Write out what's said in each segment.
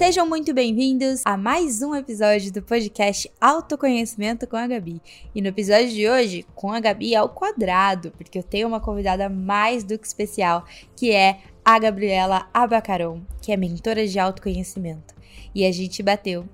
Sejam muito bem-vindos a mais um episódio do podcast Autoconhecimento com a Gabi. E no episódio de hoje, com a Gabi ao quadrado, porque eu tenho uma convidada mais do que especial, que é a Gabriela Abacaron, que é mentora de autoconhecimento. E a gente bateu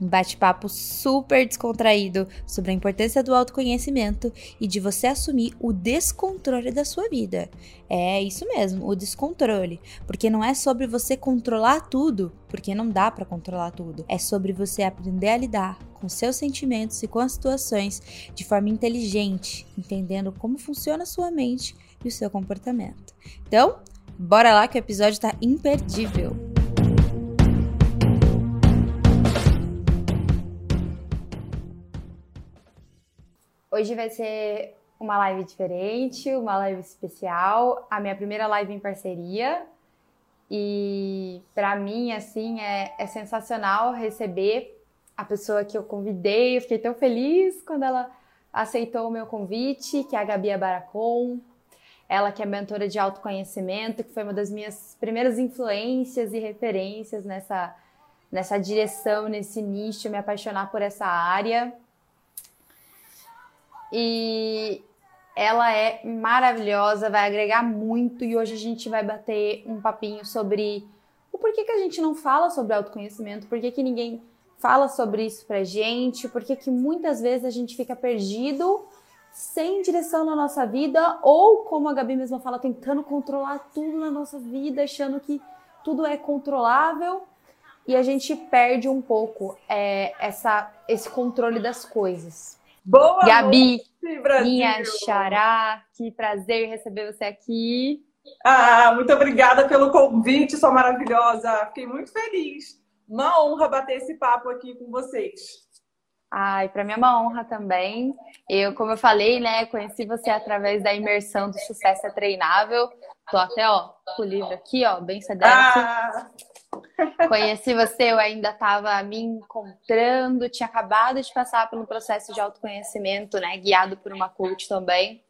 um bate-papo super descontraído sobre a importância do autoconhecimento e de você assumir o descontrole da sua vida. É isso mesmo, o descontrole, porque não é sobre você controlar tudo, porque não dá para controlar tudo. É sobre você aprender a lidar com seus sentimentos e com as situações de forma inteligente, entendendo como funciona a sua mente e o seu comportamento. Então, bora lá que o episódio está imperdível. Hoje vai ser uma live diferente, uma live especial, a minha primeira live em parceria. E para mim, assim, é, é sensacional receber a pessoa que eu convidei. Eu fiquei tão feliz quando ela aceitou o meu convite, que é a Gabi Abaracon. Ela que é mentora de autoconhecimento, que foi uma das minhas primeiras influências e referências nessa, nessa direção, nesse nicho, me apaixonar por essa área. E ela é maravilhosa, vai agregar muito e hoje a gente vai bater um papinho sobre o porquê que a gente não fala sobre autoconhecimento, por que, que ninguém fala sobre isso pra gente, por que, que muitas vezes a gente fica perdido sem direção na nossa vida ou, como a Gabi mesma fala, tentando controlar tudo na nossa vida, achando que tudo é controlável e a gente perde um pouco é, essa, esse controle das coisas. Boa Gabi, noite, Brasil. minha xará, que prazer receber você aqui. Ah, muito obrigada pelo convite, sua maravilhosa. Fiquei muito feliz. Uma honra bater esse papo aqui com vocês. Ai, para mim é uma honra também. Eu, como eu falei, né, conheci você através da imersão do Sucesso é Treinável. Tô até, ó, com o livro aqui, ó, bem sedento. Ah, Conheci você, eu ainda estava me encontrando, tinha acabado de passar pelo processo de autoconhecimento, né? Guiado por uma coach também.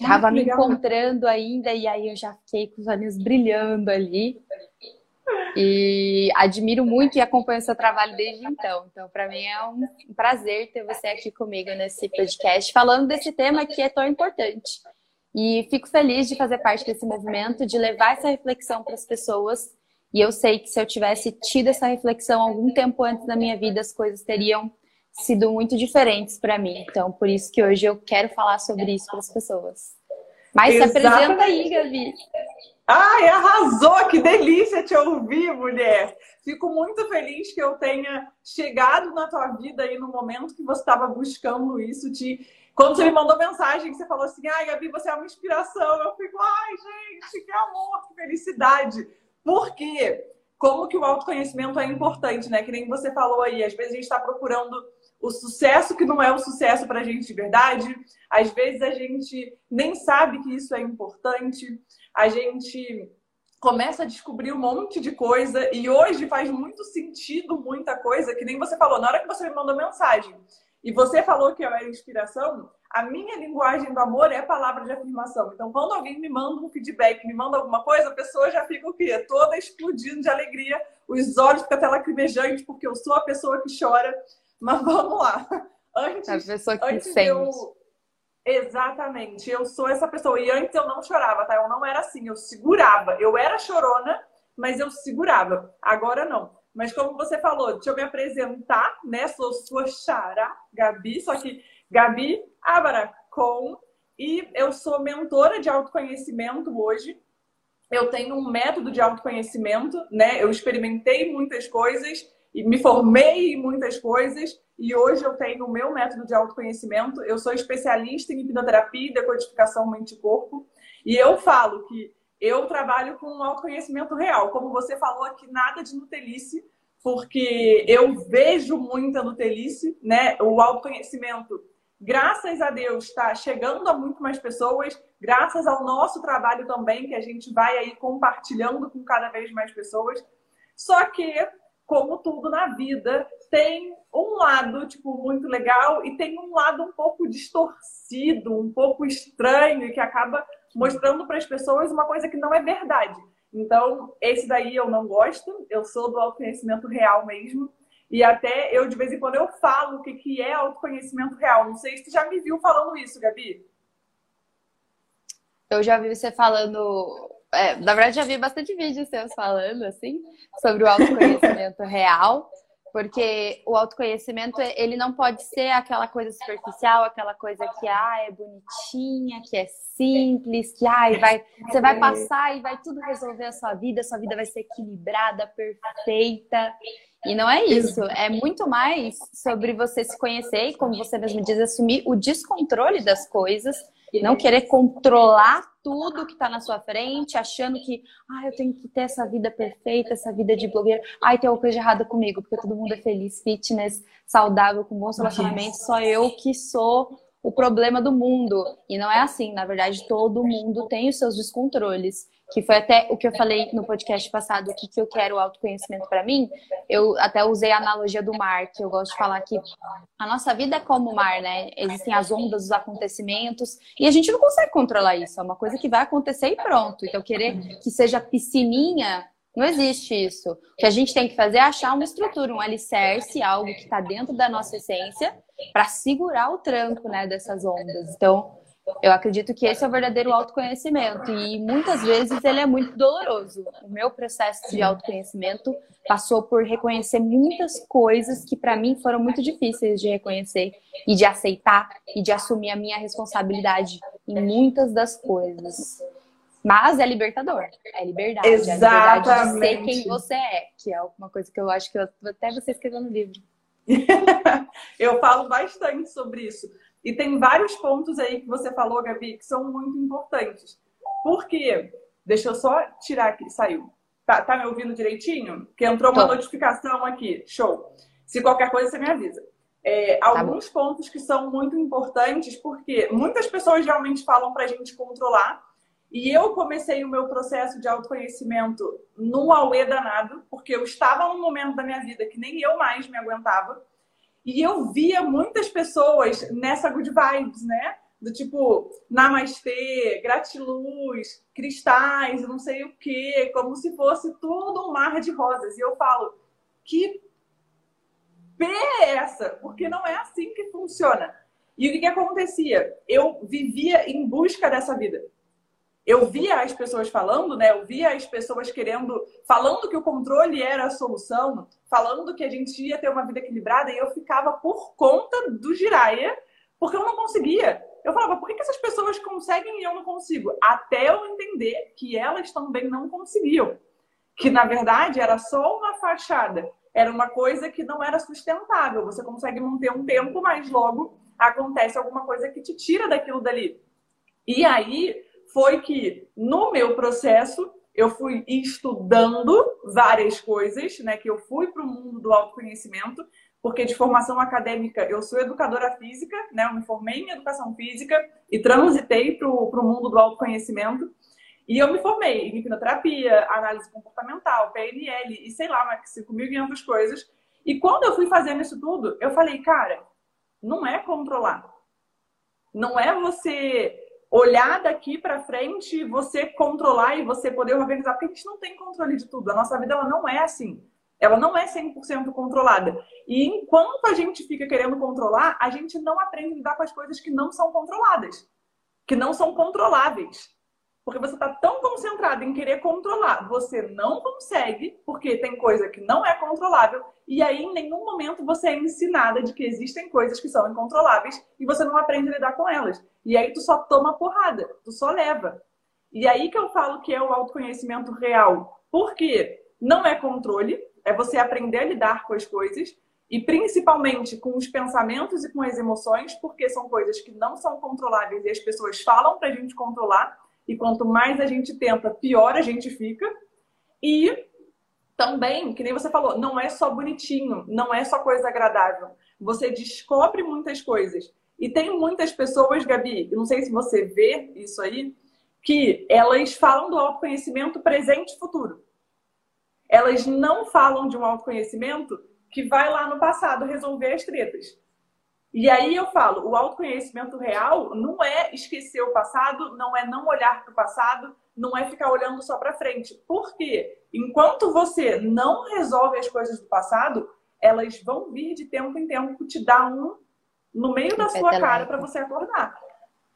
Tava Ah, me legal. encontrando ainda, e aí eu já fiquei com os olhinhos brilhando ali. E admiro muito e acompanho seu trabalho desde então. Então, para mim é um prazer ter você aqui comigo nesse podcast, falando desse tema que é tão importante. E fico feliz de fazer parte desse movimento, de levar essa reflexão para as pessoas. E eu sei que se eu tivesse tido essa reflexão algum tempo antes da minha vida, as coisas teriam sido muito diferentes para mim. Então, por isso que hoje eu quero falar sobre isso para as pessoas. Mas se apresenta aí, Gabi. Ai, arrasou! Que delícia te ouvir, mulher! Fico muito feliz que eu tenha chegado na tua vida aí no momento que você estava buscando isso. De... Quando você me mandou mensagem, você falou assim: ai, Gabi, você é uma inspiração. Eu fico, ai, gente, que amor, que felicidade. Por quê? Como que o autoconhecimento é importante, né? Que nem você falou aí, às vezes a gente está procurando o sucesso que não é o sucesso para a gente de verdade. Às vezes a gente nem sabe que isso é importante. A gente começa a descobrir um monte de coisa e hoje faz muito sentido muita coisa, que nem você falou. Na hora que você me mandou mensagem e você falou que eu era inspiração, a minha linguagem do amor é palavra de afirmação. Então, quando alguém me manda um feedback, me manda alguma coisa, a pessoa já fica o quê? Toda explodindo de alegria, os olhos ficam até lacrimejantes, porque eu sou a pessoa que chora. Mas vamos lá. Antes, A pessoa que antes sente. eu. Exatamente, eu sou essa pessoa. E antes eu não chorava, tá? Eu não era assim, eu segurava. Eu era chorona, mas eu segurava. Agora não. Mas como você falou, deixa eu me apresentar, né? Sou sua xará, Gabi, só que Gabi Abaracon. E eu sou mentora de autoconhecimento hoje. Eu tenho um método de autoconhecimento, né? Eu experimentei muitas coisas e me formei em muitas coisas. E hoje eu tenho o meu método de autoconhecimento. Eu sou especialista em hipnoterapia e decodificação mente-corpo. E eu falo que eu trabalho com autoconhecimento real. Como você falou aqui, nada de Nutelice, porque eu vejo muita Nutelice, né? O autoconhecimento, graças a Deus, está chegando a muito mais pessoas, graças ao nosso trabalho também, que a gente vai aí compartilhando com cada vez mais pessoas. Só que, como tudo na vida, tem um lado, tipo, muito legal e tem um lado um pouco distorcido, um pouco estranho, que acaba mostrando para as pessoas uma coisa que não é verdade. Então, esse daí eu não gosto, eu sou do autoconhecimento real mesmo. E até eu, de vez em quando, eu falo o que, que é autoconhecimento real. Não sei se tu já me viu falando isso, Gabi. Eu já vi você falando. É, na verdade, já vi bastante vídeos seus falando, assim, sobre o autoconhecimento real. Porque o autoconhecimento, ele não pode ser aquela coisa superficial, aquela coisa que ah, é bonitinha, que é simples, que ah, vai, você vai passar e vai tudo resolver a sua vida, a sua vida vai ser equilibrada, perfeita. E não é isso, é muito mais sobre você se conhecer e, como você mesmo diz, assumir o descontrole das coisas, não querer controlar tudo que está na sua frente, achando que, ah, eu tenho que ter essa vida perfeita, essa vida de blogueira. Ai, tem alguma coisa errada comigo, porque todo mundo é feliz, fitness, saudável, com bons relacionamentos, só eu que sou o problema do mundo. E não é assim, na verdade, todo mundo tem os seus descontroles que foi até o que eu falei no podcast passado, o que, que eu quero autoconhecimento para mim, eu até usei a analogia do mar, que eu gosto de falar que a nossa vida é como o mar, né? Existem as ondas, os acontecimentos, e a gente não consegue controlar isso, é uma coisa que vai acontecer e pronto. Então, querer que seja piscininha, não existe isso. O que a gente tem que fazer é achar uma estrutura, um alicerce, algo que está dentro da nossa essência, para segurar o tranco né, dessas ondas. Então, eu acredito que esse é o verdadeiro autoconhecimento e muitas vezes ele é muito doloroso. O meu processo de autoconhecimento passou por reconhecer muitas coisas que para mim foram muito difíceis de reconhecer e de aceitar e de assumir a minha responsabilidade em muitas das coisas. Mas é libertador, é liberdade, Exatamente. é liberdade de ser quem você é, que é uma coisa que eu acho que eu, até você escreveu no livro. eu falo bastante sobre isso. E tem vários pontos aí que você falou, Gabi, que são muito importantes. Por quê? Deixa eu só tirar aqui, saiu. Tá, tá me ouvindo direitinho? Que entrou uma Tô. notificação aqui. Show. Se qualquer coisa, você me avisa. É, tá alguns bom. pontos que são muito importantes, porque muitas pessoas realmente falam para a gente controlar. E eu comecei o meu processo de autoconhecimento num auê danado, porque eu estava num momento da minha vida que nem eu mais me aguentava. E eu via muitas pessoas nessa good vibes, né? Do tipo, namastê, gratiluz, cristais, não sei o quê, como se fosse tudo um mar de rosas. E eu falo, que P é essa? Porque não é assim que funciona. E o que, que acontecia? Eu vivia em busca dessa vida eu via as pessoas falando, né? Eu via as pessoas querendo, falando que o controle era a solução, falando que a gente ia ter uma vida equilibrada, e eu ficava por conta do giraia, porque eu não conseguia. Eu falava, por que, que essas pessoas conseguem e eu não consigo? Até eu entender que elas também não conseguiam. Que na verdade era só uma fachada, era uma coisa que não era sustentável. Você consegue manter um tempo, mas logo acontece alguma coisa que te tira daquilo dali. E aí foi que no meu processo eu fui estudando várias coisas, né? Que eu fui para o mundo do autoconhecimento, porque de formação acadêmica eu sou educadora física, né? Eu me formei em educação física e transitei para o mundo do autoconhecimento. E eu me formei em hipnoterapia, análise comportamental, PNL e sei lá, mais 5.500 coisas. E quando eu fui fazendo isso tudo, eu falei, cara, não é controlar. Não é você olhar daqui para frente, você controlar e você poder organizar, porque a gente não tem controle de tudo. A nossa vida ela não é assim. Ela não é 100% controlada. E enquanto a gente fica querendo controlar, a gente não aprende a lidar com as coisas que não são controladas, que não são controláveis. Porque você está tão concentrado em querer controlar, você não consegue, porque tem coisa que não é controlável, e aí em nenhum momento você é ensinada de que existem coisas que são incontroláveis e você não aprende a lidar com elas. E aí tu só toma porrada, tu só leva. E aí que eu falo que é o autoconhecimento real. Porque não é controle, é você aprender a lidar com as coisas e principalmente com os pensamentos e com as emoções, porque são coisas que não são controláveis e as pessoas falam pra gente controlar e quanto mais a gente tenta, pior a gente fica. E também, que nem você falou, não é só bonitinho, não é só coisa agradável. Você descobre muitas coisas. E tem muitas pessoas, Gabi, não sei se você vê isso aí, que elas falam do autoconhecimento presente e futuro. Elas não falam de um autoconhecimento que vai lá no passado resolver as tretas. E aí eu falo, o autoconhecimento real não é esquecer o passado, não é não olhar para o passado, não é ficar olhando só para frente. Porque enquanto você não resolve as coisas do passado, elas vão vir de tempo em tempo te dar um no meio da sua cara para você acordar.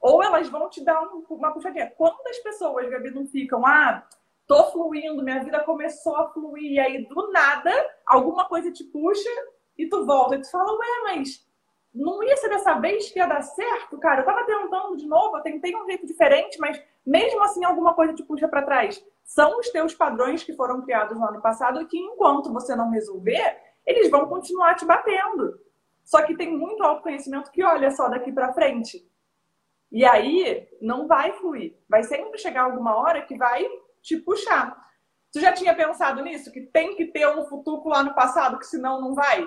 Ou elas vão te dar um, uma puxadinha. Quantas pessoas, Gabi, não ficam, ah, tô fluindo, minha vida começou a fluir, e aí do nada alguma coisa te puxa e tu volta e tu fala, ué, mas não ia ser dessa vez que ia dar certo, cara. Eu tava tentando de novo, eu tentei um jeito diferente, mas mesmo assim alguma coisa te puxa para trás. São os teus padrões que foram criados no ano passado que enquanto você não resolver, eles vão continuar te batendo. Só que tem muito autoconhecimento que olha só daqui para frente. E aí não vai fluir. Vai sempre chegar alguma hora que vai te puxar. Tu já tinha pensado nisso? Que tem que ter um futuro lá no passado, que senão não vai?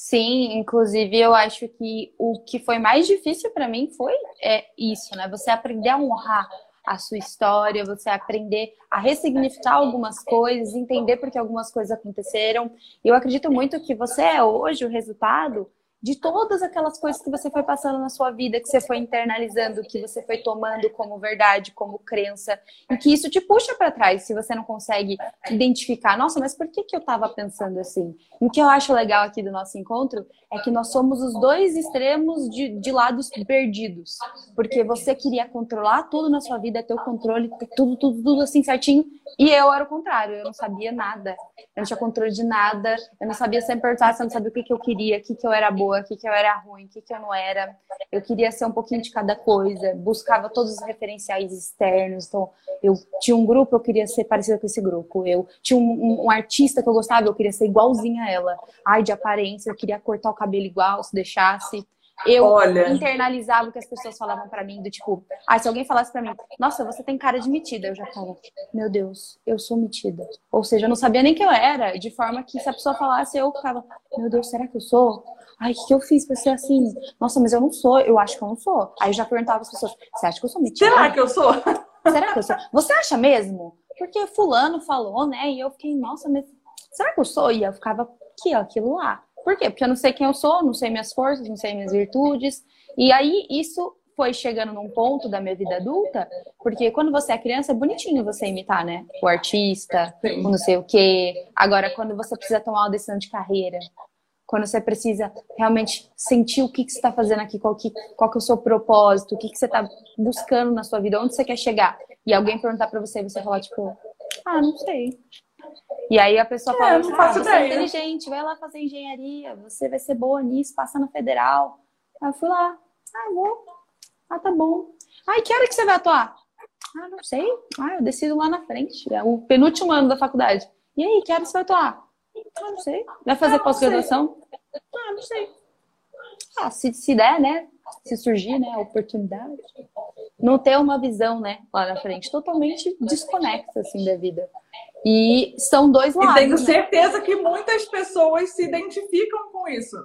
Sim, inclusive eu acho que o que foi mais difícil para mim foi é, isso, né? Você aprender a honrar a sua história, você aprender a ressignificar algumas coisas, entender por que algumas coisas aconteceram. Eu acredito muito que você é hoje o resultado de todas aquelas coisas que você foi passando na sua vida, que você foi internalizando, que você foi tomando como verdade, como crença, e que isso te puxa para trás se você não consegue identificar, nossa, mas por que, que eu estava pensando assim? E o que eu acho legal aqui do nosso encontro é que nós somos os dois extremos de, de lados perdidos, porque você queria controlar tudo na sua vida, ter o controle, ter tudo, tudo, tudo assim certinho, e eu era o contrário, eu não sabia nada, eu não tinha controle de nada, eu não sabia sempre perguntar, eu não sabia o que, que eu queria, o que, que eu era boa, o que, que eu era ruim, o que, que eu não era. Eu queria ser um pouquinho de cada coisa, buscava todos os referenciais externos. Então, eu tinha um grupo, eu queria ser parecida com esse grupo. Eu tinha um, um, um artista que eu gostava, eu queria ser igualzinha a ela. Ai, de aparência, eu queria cortar o cabelo igual, se deixasse eu Olha. internalizava o que as pessoas falavam para mim, do tipo, ah, se alguém falasse para mim, nossa, você tem cara de metida, eu já falo, meu Deus, eu sou metida. Ou seja, eu não sabia nem que eu era, de forma que se a pessoa falasse, eu ficava, meu Deus, será que eu sou? Ai, o que eu fiz pra ser assim? Nossa, mas eu não sou, eu acho que eu não sou. Aí eu já perguntava as pessoas, você acha que eu sou metida? Será que eu sou? Será que eu sou? Você acha mesmo? Porque fulano falou, né? E eu fiquei, nossa, mas será que eu sou? E eu ficava aqui, ó, aquilo lá. Por quê? Porque eu não sei quem eu sou, não sei minhas forças, não sei minhas virtudes. E aí isso foi chegando num ponto da minha vida adulta, porque quando você é criança é bonitinho você imitar, né? O artista, o não sei o quê. Agora, quando você precisa tomar uma decisão de carreira, quando você precisa realmente sentir o que, que você está fazendo aqui, qual que, qual que é o seu propósito, o que, que você está buscando na sua vida, onde você quer chegar, e alguém perguntar para você, você falar, tipo, ah, não sei. E aí a pessoa é, fala, ah, você é inteligente, vai lá fazer engenharia, você vai ser boa nisso, passa na federal. Aí eu fui lá, ah, vou. Ah, tá bom. E que hora que você vai atuar? Ah, não sei. Ah, eu decido lá na frente. É o penúltimo ano da faculdade. E aí, que hora você vai atuar? Ah, não sei. Vai fazer ah, pós-graduação? Ah, não sei. Ah, se, se der, né? Se surgir, né, a oportunidade. Não ter uma visão, né, lá na frente. Totalmente desconexa, assim, da vida. E são dois lados. E tenho né? certeza que muitas pessoas se identificam com isso.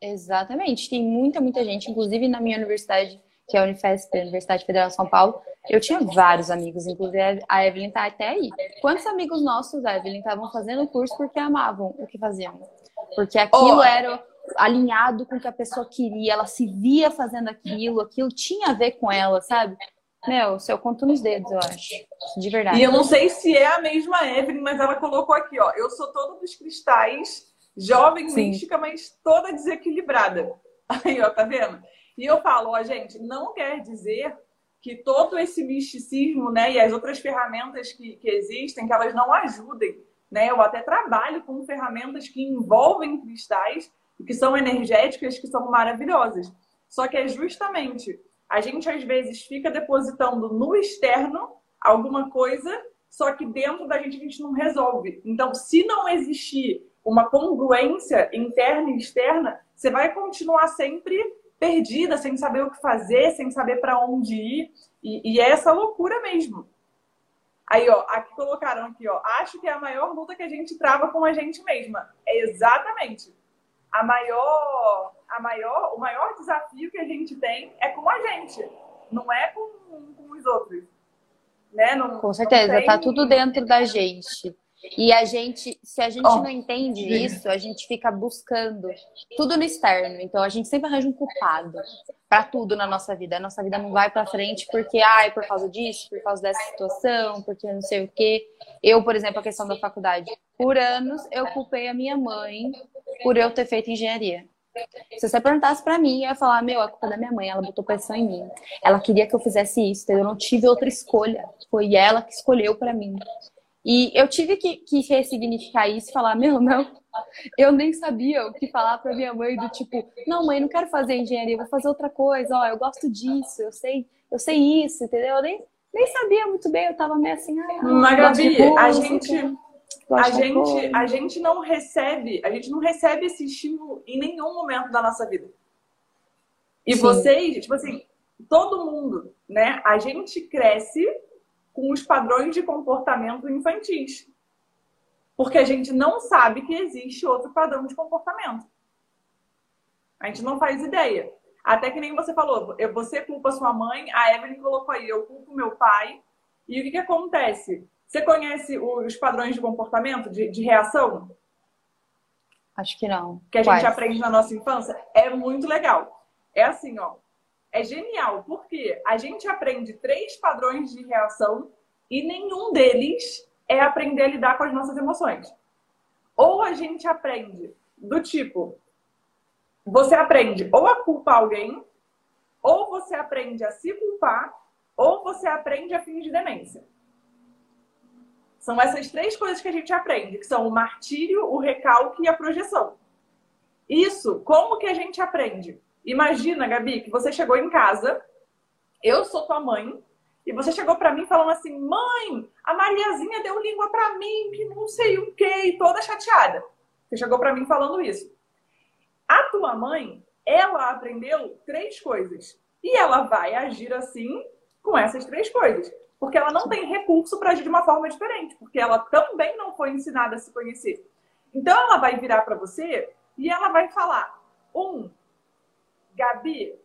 Exatamente. Tem muita, muita gente, inclusive na minha universidade, que é a Unifesp, a Universidade Federal de São Paulo, eu tinha vários amigos, inclusive a Evelyn tá até aí. Quantos amigos nossos, Evelyn, estavam fazendo o curso porque amavam o que faziam? Porque aquilo oh. era alinhado com o que a pessoa queria, ela se via fazendo aquilo, aquilo tinha a ver com ela, sabe? Meu, se eu conto nos dedos, eu acho. De verdade. E eu não sei se é a mesma Evelyn, mas ela colocou aqui, ó. Eu sou toda dos cristais, jovem, Sim. mística, mas toda desequilibrada. Aí, ó, tá vendo? E eu falo, ó, gente, não quer dizer que todo esse misticismo, né, e as outras ferramentas que, que existem, que elas não ajudem, né? Eu até trabalho com ferramentas que envolvem cristais e que são energéticas, que são maravilhosas. Só que é justamente a gente às vezes fica depositando no externo alguma coisa, só que dentro da gente a gente não resolve. Então, se não existir uma congruência interna e externa, você vai continuar sempre perdida, sem saber o que fazer, sem saber para onde ir. E, e, é essa loucura mesmo. Aí, ó, aqui colocaram aqui, ó. Acho que é a maior luta que a gente trava com a gente mesma. É exatamente. A maior a maior, o maior desafio que a gente tem é com a gente, não é com, com os outros. Né? Não, com certeza, tem... tá tudo dentro da gente. E a gente, se a gente oh. não entende isso, a gente fica buscando tudo no externo. Então a gente sempre arranja um culpado para tudo na nossa vida. A nossa vida não vai para frente porque, ai, por causa disso, por causa dessa situação, porque não sei o quê. Eu, por exemplo, a questão da faculdade. Por anos eu culpei a minha mãe por eu ter feito engenharia. Se você perguntasse para mim, eu ia falar: Meu, a culpa é da minha mãe, ela botou pressão em mim. Ela queria que eu fizesse isso, eu não tive outra escolha. Foi ela que escolheu para mim. E eu tive que, que ressignificar isso falar: Meu, não, eu nem sabia o que falar para minha mãe do tipo: Não, mãe, não quero fazer engenharia, vou fazer outra coisa. Ó, eu gosto disso, eu sei, eu sei isso, entendeu? Eu nem, nem sabia muito bem, eu tava meio assim. Ah, Mas, Gabi, a gente a gente, a gente não recebe, a gente não recebe esse estímulo em nenhum momento da nossa vida. E Sim. vocês, tipo assim, todo mundo, né? A gente cresce com os padrões de comportamento infantis. Porque a gente não sabe que existe outro padrão de comportamento. A gente não faz ideia. Até que nem você falou, você culpa sua mãe, a Evelyn colocou aí, eu culpo meu pai. E o que, que acontece? Você conhece os padrões de comportamento, de, de reação? Acho que não. Que a gente aprende na nossa infância? É muito legal. É assim, ó. É genial, porque a gente aprende três padrões de reação e nenhum deles é aprender a lidar com as nossas emoções. Ou a gente aprende do tipo, você aprende ou a culpar alguém, ou você aprende a se culpar, ou você aprende a fingir demência. São essas três coisas que a gente aprende, que são o martírio, o recalque e a projeção. Isso, como que a gente aprende? Imagina, Gabi, que você chegou em casa, eu sou tua mãe, e você chegou para mim falando assim: "Mãe, a Mariazinha deu língua para mim, que não sei o quê", toda chateada. Você chegou para mim falando isso. A tua mãe, ela aprendeu três coisas. E ela vai agir assim com essas três coisas. Porque ela não tem recurso para agir de uma forma diferente, porque ela também não foi ensinada a se conhecer. Então ela vai virar para você e ela vai falar: um, Gabi,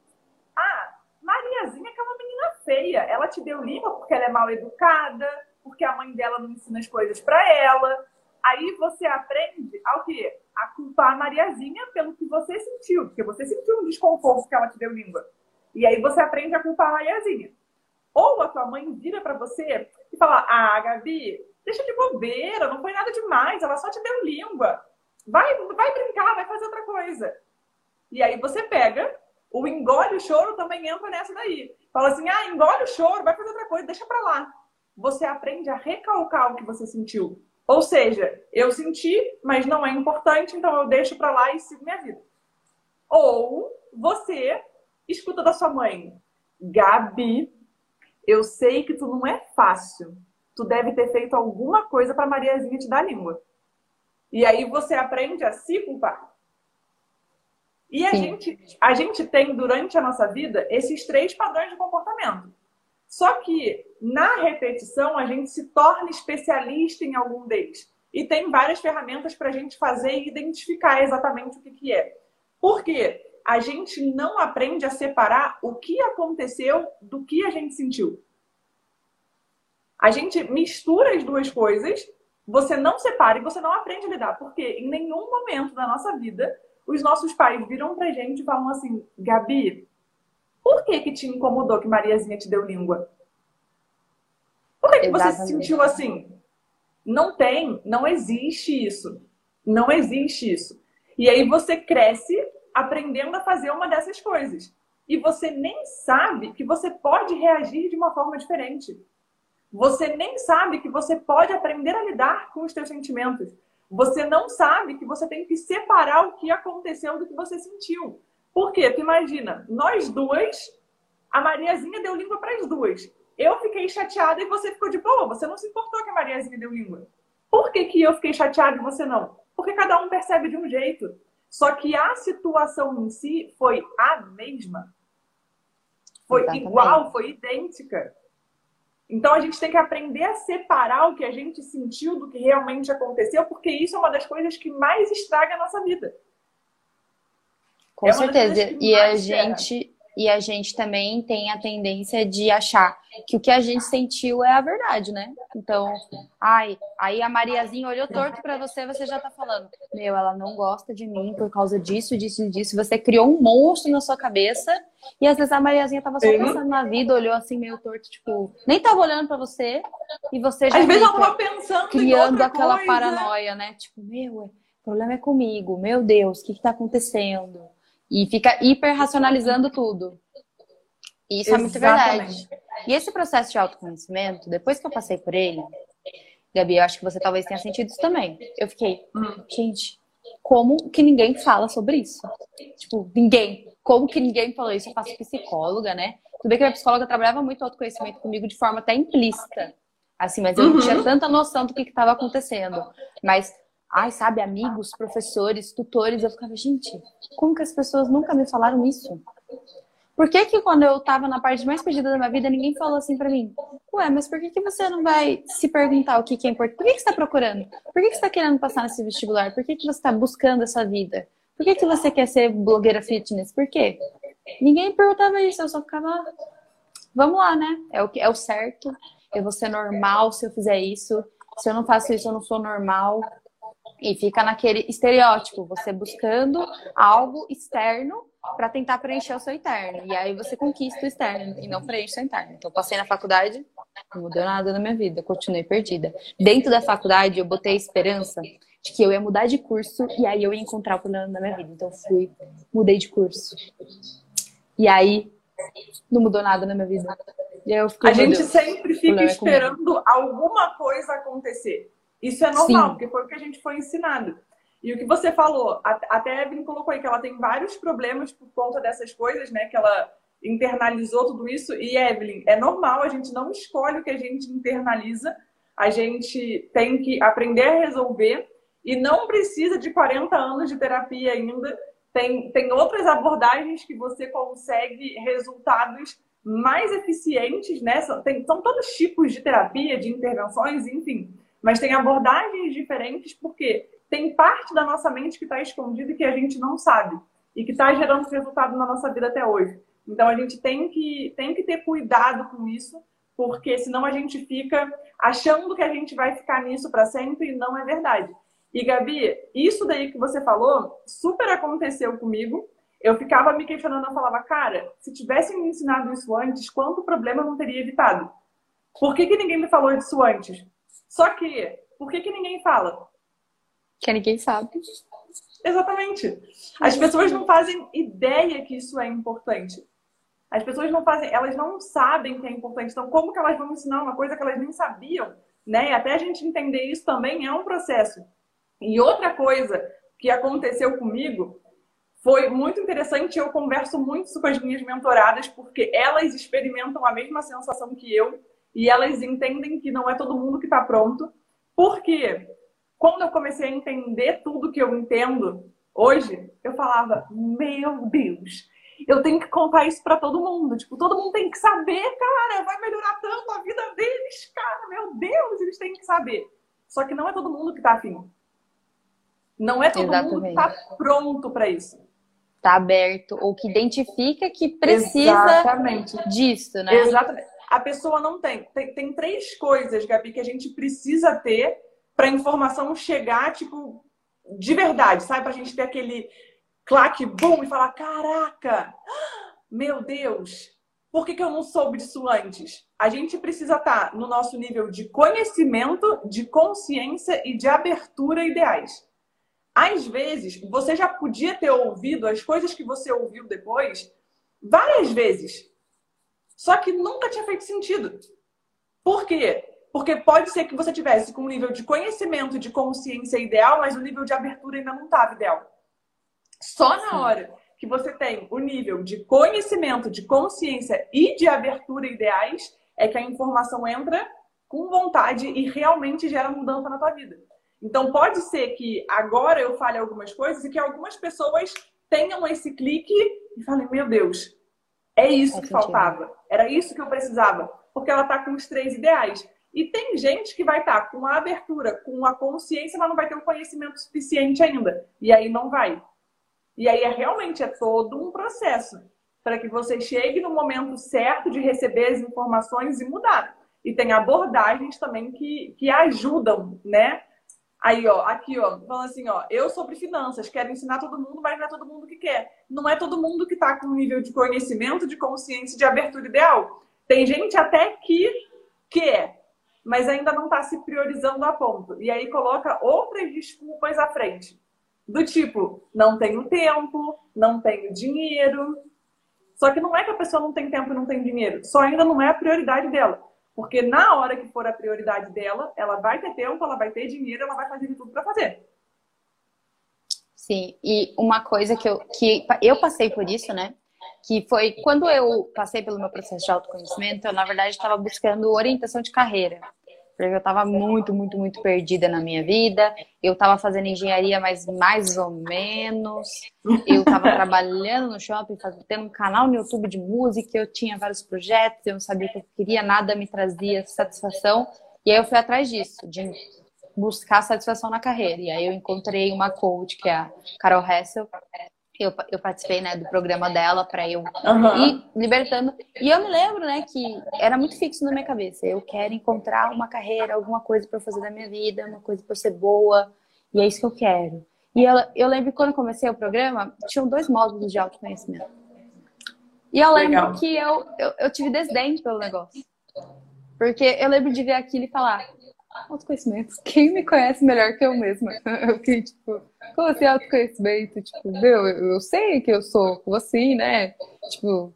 ah, Mariazinha que é uma menina feia, ela te deu língua porque ela é mal educada, porque a mãe dela não ensina as coisas para ela. Aí você aprende ao quê? A culpar a Mariazinha pelo que você sentiu, porque você sentiu um desconforto que ela te deu língua. E aí você aprende a culpar a Mariazinha. Ou a tua mãe vira para você e fala: Ah, Gabi, deixa de bobeira, não foi nada demais, ela só te deu língua. Vai, vai brincar, vai fazer outra coisa. E aí você pega, o engole o choro também entra nessa daí. Fala assim: ah, engole o choro, vai fazer outra coisa, deixa pra lá. Você aprende a recalcar o que você sentiu. Ou seja, eu senti, mas não é importante, então eu deixo pra lá e sigo minha vida. Ou você escuta da sua mãe: Gabi, eu sei que tu não é fácil. Tu deve ter feito alguma coisa para Mariazinha te dar língua. E aí você aprende a se culpar. E a gente, a gente tem durante a nossa vida esses três padrões de comportamento. Só que na repetição a gente se torna especialista em algum deles. E tem várias ferramentas para a gente fazer e identificar exatamente o que, que é. Por quê? a gente não aprende a separar o que aconteceu do que a gente sentiu. A gente mistura as duas coisas, você não separa e você não aprende a lidar, porque em nenhum momento da nossa vida os nossos pais viram pra gente e falam assim: Gabi, por que que te incomodou que Mariazinha te deu língua? Por que, que você se sentiu assim? Não tem, não existe isso. Não existe isso. E aí você cresce aprendendo a fazer uma dessas coisas. E você nem sabe que você pode reagir de uma forma diferente. Você nem sabe que você pode aprender a lidar com os seus sentimentos. Você não sabe que você tem que separar o que aconteceu do que você sentiu. Por quê? Tu imagina, nós duas, a Mariazinha deu língua para as duas. Eu fiquei chateada e você ficou de boa. Você não se importou que a Mariazinha deu língua. Por que, que eu fiquei chateada e você não? Porque cada um percebe de um jeito. Só que a situação em si foi a mesma. Foi Exatamente. igual, foi idêntica. Então a gente tem que aprender a separar o que a gente sentiu do que realmente aconteceu, porque isso é uma das coisas que mais estraga a nossa vida. Com é certeza. E a gente e a gente também tem a tendência de achar que o que a gente sentiu é a verdade, né? Então, ai, aí a Mariazinha olhou torto para você, você já tá falando, meu, ela não gosta de mim por causa disso, disso, disso. Você criou um monstro na sua cabeça e às vezes a Mariazinha tava só pensando na vida, olhou assim meio torto, tipo, nem tava olhando para você e você já às vezes ela tava pensando criando aquela coisa. paranoia, né? Tipo, meu, o problema é comigo, meu Deus, o que que tá acontecendo? E fica hiper racionalizando tudo. E isso Exatamente. é muito verdade. E esse processo de autoconhecimento, depois que eu passei por ele, Gabi, eu acho que você talvez tenha sentido isso também. Eu fiquei, hum. gente, como que ninguém fala sobre isso? Tipo, ninguém. Como que ninguém falou isso? Eu faço psicóloga, né? Tudo bem que a minha psicóloga trabalhava muito autoconhecimento comigo de forma até implícita. Assim, mas eu uhum. não tinha tanta noção do que estava acontecendo. Mas ai, sabe, amigos, professores, tutores, eu ficava, gente, como que as pessoas nunca me falaram isso? Por que que quando eu tava na parte mais perdida da minha vida, ninguém falou assim para mim? Ué, mas por que que você não vai se perguntar o que que é importante? Por que que você tá procurando? Por que que você tá querendo passar nesse vestibular? Por que que você tá buscando essa vida? Por que que você quer ser blogueira fitness? Por quê? Ninguém perguntava isso, eu só ficava, vamos lá, né? É o que é o certo. Eu vou ser normal se eu fizer isso. Se eu não faço isso, eu não sou normal. E fica naquele estereótipo, você buscando algo externo para tentar preencher o seu interno. E aí você conquista o externo e não preenche o seu interno. Então, passei na faculdade, não mudou nada na minha vida, continuei perdida. Dentro da faculdade, eu botei a esperança de que eu ia mudar de curso e aí eu ia encontrar o problema da minha vida. Então, fui, mudei de curso. E aí, não mudou nada na minha vida. a gente sempre fica é esperando alguma coisa acontecer. Isso é normal, Sim. porque foi o que a gente foi ensinado. E o que você falou, até a Evelyn colocou aí que ela tem vários problemas por conta dessas coisas, né? Que ela internalizou tudo isso. E Evelyn, é normal, a gente não escolhe o que a gente internaliza, a gente tem que aprender a resolver e não precisa de 40 anos de terapia ainda. Tem, tem outras abordagens que você consegue resultados mais eficientes, né? Tem, são todos tipos de terapia, de intervenções, enfim. Mas tem abordagens diferentes porque tem parte da nossa mente que está escondida e que a gente não sabe e que está gerando resultado na nossa vida até hoje. Então a gente tem que, tem que ter cuidado com isso, porque senão a gente fica achando que a gente vai ficar nisso para sempre e não é verdade. E Gabi, isso daí que você falou super aconteceu comigo. Eu ficava me questionando, eu falava, cara, se tivessem me ensinado isso antes, quanto problema eu não teria evitado? Por que, que ninguém me falou disso antes? Só que, por que, que ninguém fala? Que ninguém sabe. Exatamente. As pessoas não fazem ideia que isso é importante. As pessoas não fazem, elas não sabem que é importante. Então, como que elas vão ensinar uma coisa que elas nem sabiam? Né? E até a gente entender isso também é um processo. E outra coisa que aconteceu comigo foi muito interessante. Eu converso muito com as minhas mentoradas, porque elas experimentam a mesma sensação que eu e elas entendem que não é todo mundo que está pronto. Porque quando eu comecei a entender tudo que eu entendo hoje, eu falava: Meu Deus, eu tenho que contar isso para todo mundo. Tipo, todo mundo tem que saber, cara, vai melhorar tanto a vida deles, cara, meu Deus, eles têm que saber. Só que não é todo mundo que está afim. Não é todo Exatamente. mundo que está pronto para isso. Está aberto, ou que identifica que precisa Exatamente. disso, né? Exatamente a pessoa não tem. tem. Tem três coisas, Gabi, que a gente precisa ter para a informação chegar, tipo, de verdade, sabe? Para a gente ter aquele claque, bum, e falar: caraca, meu Deus, por que, que eu não soube disso antes? A gente precisa estar tá no nosso nível de conhecimento, de consciência e de abertura ideais. Às vezes, você já podia ter ouvido as coisas que você ouviu depois várias vezes. Só que nunca tinha feito sentido. Por quê? Porque pode ser que você tivesse com um nível de conhecimento, de consciência ideal, mas o nível de abertura ainda não estava ideal. Só na hora que você tem o nível de conhecimento, de consciência e de abertura ideais, é que a informação entra com vontade e realmente gera mudança na tua vida. Então pode ser que agora eu fale algumas coisas e que algumas pessoas tenham esse clique e falem, meu Deus, é isso que faltava. Era isso que eu precisava. Porque ela está com os três ideais. E tem gente que vai estar tá com a abertura, com a consciência, mas não vai ter o conhecimento suficiente ainda. E aí não vai. E aí é realmente é todo um processo. para que você chegue no momento certo de receber as informações e mudar. E tem abordagens também que, que ajudam, né? Aí, ó, aqui, ó, falando assim, ó, eu sobre finanças, quero ensinar todo mundo, mas não é todo mundo que quer. Não é todo mundo que está com um nível de conhecimento, de consciência, de abertura ideal. Tem gente até que quer, mas ainda não está se priorizando a ponto. E aí coloca outras desculpas à frente. Do tipo, não tenho tempo, não tenho dinheiro. Só que não é que a pessoa não tem tempo e não tem dinheiro, só ainda não é a prioridade dela. Porque na hora que for a prioridade dela, ela vai ter tempo, ela vai ter dinheiro, ela vai fazer de tudo para fazer. Sim, e uma coisa que eu, que eu passei por isso, né? Que foi quando eu passei pelo meu processo de autoconhecimento, eu, na verdade, estava buscando orientação de carreira porque eu estava muito, muito, muito perdida na minha vida. Eu estava fazendo engenharia, mas mais ou menos. Eu estava trabalhando no shopping, fazendo, tendo um canal no YouTube de música. Eu tinha vários projetos, eu não sabia o que eu queria, nada me trazia satisfação. E aí eu fui atrás disso, de buscar satisfação na carreira. E aí eu encontrei uma coach, que é a Carol Hessel, eu, eu participei né, do programa dela para eu uhum. ir libertando. E eu me lembro né, que era muito fixo na minha cabeça. Eu quero encontrar uma carreira, alguma coisa para fazer da minha vida, uma coisa para ser boa. E é isso que eu quero. E eu, eu lembro que quando comecei o programa, tinham dois módulos de autoconhecimento. E eu lembro Legal. que eu, eu, eu tive desdém pelo negócio. Porque eu lembro de ver aquilo e falar, autoconhecimento. Quem me conhece melhor que eu mesma? Eu fiquei, tipo, como assim autoconhecimento? Tipo, meu, eu sei que eu sou assim, né? Tipo,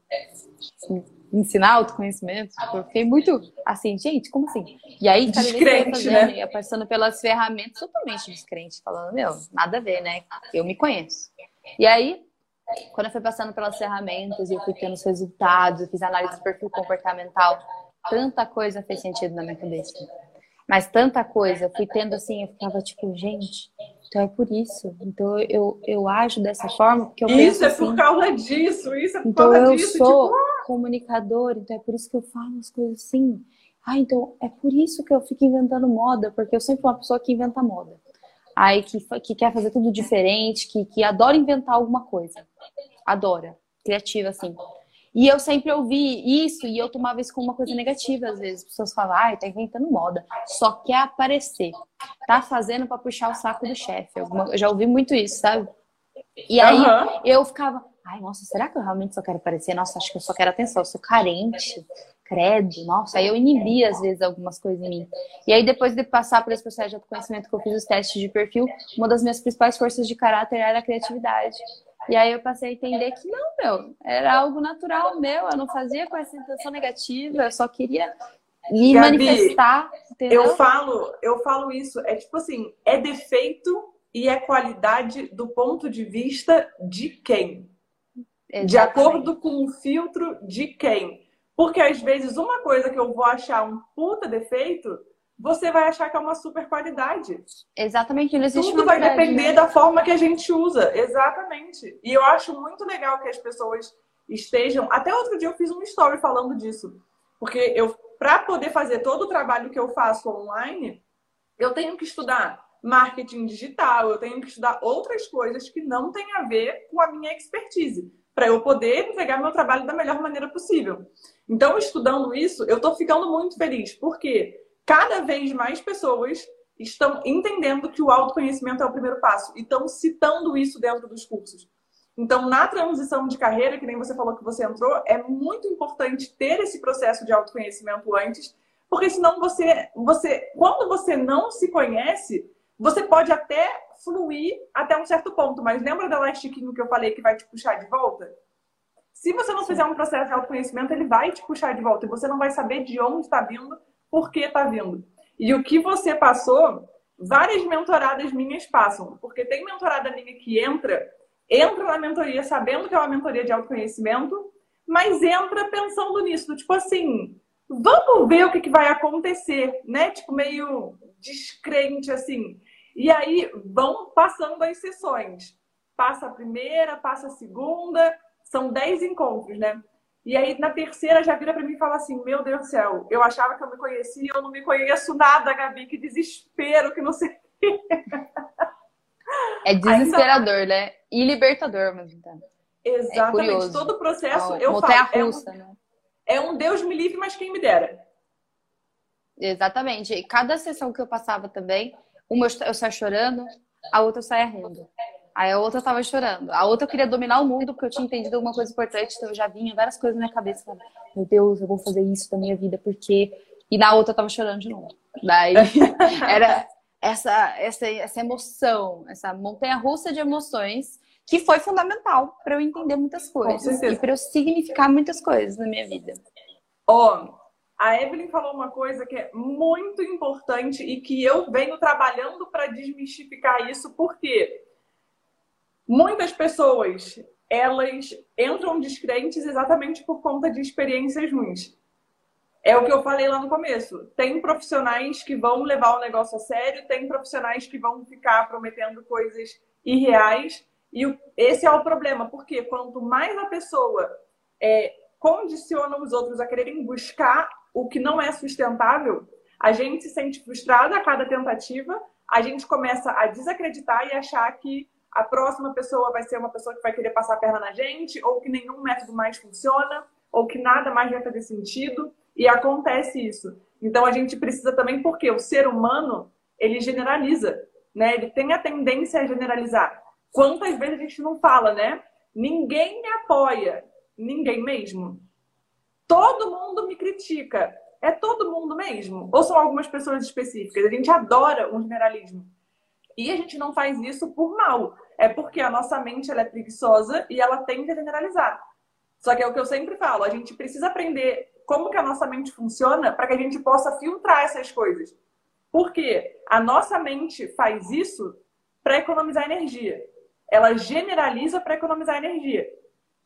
ensinar autoconhecimento. Tipo, eu fiquei muito assim, gente, como assim? E aí, cada descrente, né? ia passando pelas ferramentas totalmente descrente, falando, meu, nada a ver, né? Eu me conheço. E aí, quando eu fui passando pelas ferramentas e eu fui tendo os resultados, eu fiz análise de perfil comportamental, tanta coisa fez sentido na minha cabeça. Mas tanta coisa, eu fui tendo assim, eu ficava tipo, gente, então é por isso. Então eu, eu ajo dessa forma porque eu Isso é assim, por causa disso, isso é por então causa eu disso. sou tipo... Ah! comunicador, então é por isso que eu falo as coisas assim. Ah, então é por isso que eu fico inventando moda, porque eu sempre fui uma pessoa que inventa moda. Aí que, que quer fazer tudo diferente, que, que adora inventar alguma coisa. Adora. Criativa, assim. E eu sempre ouvi isso e eu tomava isso como uma coisa negativa às vezes. As pessoas falam, ai, tá inventando moda. Só quer aparecer. Tá fazendo para puxar o saco do chefe. Eu já ouvi muito isso, sabe? E aí uhum. eu ficava, ai, nossa, será que eu realmente só quero aparecer? Nossa, acho que eu só quero atenção. Eu sou carente. Credo, nossa, aí eu inibia às vezes algumas coisas em mim. E aí, depois de passar por esse processo de autoconhecimento que eu fiz os testes de perfil, uma das minhas principais forças de caráter era a criatividade. E aí eu passei a entender que não, meu, era algo natural meu, eu não fazia com essa intenção negativa, eu só queria me Gabi, manifestar. Entendeu? Eu falo, eu falo isso, é tipo assim, é defeito e é qualidade do ponto de vista de quem? Exatamente. De acordo com o filtro de quem? Porque às vezes uma coisa que eu vou achar um puta defeito você vai achar que é uma super qualidade. Exatamente, não existe Tudo vai depender né? da forma que a gente usa, exatamente. E eu acho muito legal que as pessoas estejam. Até outro dia eu fiz um story falando disso, porque eu, para poder fazer todo o trabalho que eu faço online, eu tenho que estudar marketing digital, eu tenho que estudar outras coisas que não têm a ver com a minha expertise, para eu poder entregar meu trabalho da melhor maneira possível. Então, estudando isso, eu estou ficando muito feliz, porque cada vez mais pessoas estão entendendo que o autoconhecimento é o primeiro passo e estão citando isso dentro dos cursos. Então, na transição de carreira, que nem você falou que você entrou, é muito importante ter esse processo de autoconhecimento antes, porque senão você, você quando você não se conhece, você pode até fluir até um certo ponto, mas lembra da elastiquinho que eu falei que vai te puxar de volta? Se você não fizer um processo de autoconhecimento, ele vai te puxar de volta e você não vai saber de onde está vindo por que está vindo. E o que você passou, várias mentoradas minhas passam, porque tem mentorada minha que entra, entra na mentoria sabendo que é uma mentoria de autoconhecimento, mas entra pensando nisso, do tipo assim, vamos ver o que, que vai acontecer, né? Tipo, meio descrente assim. E aí vão passando as sessões. Passa a primeira, passa a segunda, são dez encontros, né? E aí, na terceira, já vira para mim e fala assim: Meu Deus do céu, eu achava que eu me conhecia, eu não me conheço nada, Gabi, que desespero, que não sei. É desesperador, né? E libertador ao mesmo tempo. Exatamente. É Todo o processo, eu falo, é russa, um, né? é um Deus me livre, mas quem me dera. Exatamente. E cada sessão que eu passava também, uma eu saia chorando, a outra eu saia rindo. Aí a outra tava chorando. A outra eu queria dominar o mundo, porque eu tinha entendido alguma coisa importante, então eu já vinha várias coisas na minha cabeça. Meu Deus, eu vou fazer isso da minha vida, porque. E na outra eu tava chorando de novo. Daí era essa, essa, essa emoção, essa montanha russa de emoções, que foi fundamental para eu entender muitas coisas e para eu significar muitas coisas na minha vida. Ó, oh, a Evelyn falou uma coisa que é muito importante e que eu venho trabalhando para desmistificar isso, porque muitas pessoas elas entram descrentes exatamente por conta de experiências ruins. É o que eu falei lá no começo. Tem profissionais que vão levar o negócio a sério, tem profissionais que vão ficar prometendo coisas irreais. E esse é o problema, porque quanto mais a pessoa é, condiciona os outros a quererem buscar o que não é sustentável, a gente se sente frustrada a cada tentativa, a gente começa a desacreditar e achar que a próxima pessoa vai ser uma pessoa que vai querer passar a perna na gente, ou que nenhum método mais funciona, ou que nada mais vai fazer sentido, e acontece isso. Então a gente precisa também, porque o ser humano, ele generaliza, né? Ele tem a tendência a generalizar. Quantas vezes a gente não fala, né? Ninguém me apoia, ninguém mesmo. Todo mundo me critica. É todo mundo mesmo? Ou são algumas pessoas específicas? A gente adora um generalismo. E a gente não faz isso por mal. É porque a nossa mente ela é preguiçosa e ela tende a generalizar. Só que é o que eu sempre falo, a gente precisa aprender como que a nossa mente funciona para que a gente possa filtrar essas coisas. Porque a nossa mente faz isso para economizar energia. Ela generaliza para economizar energia.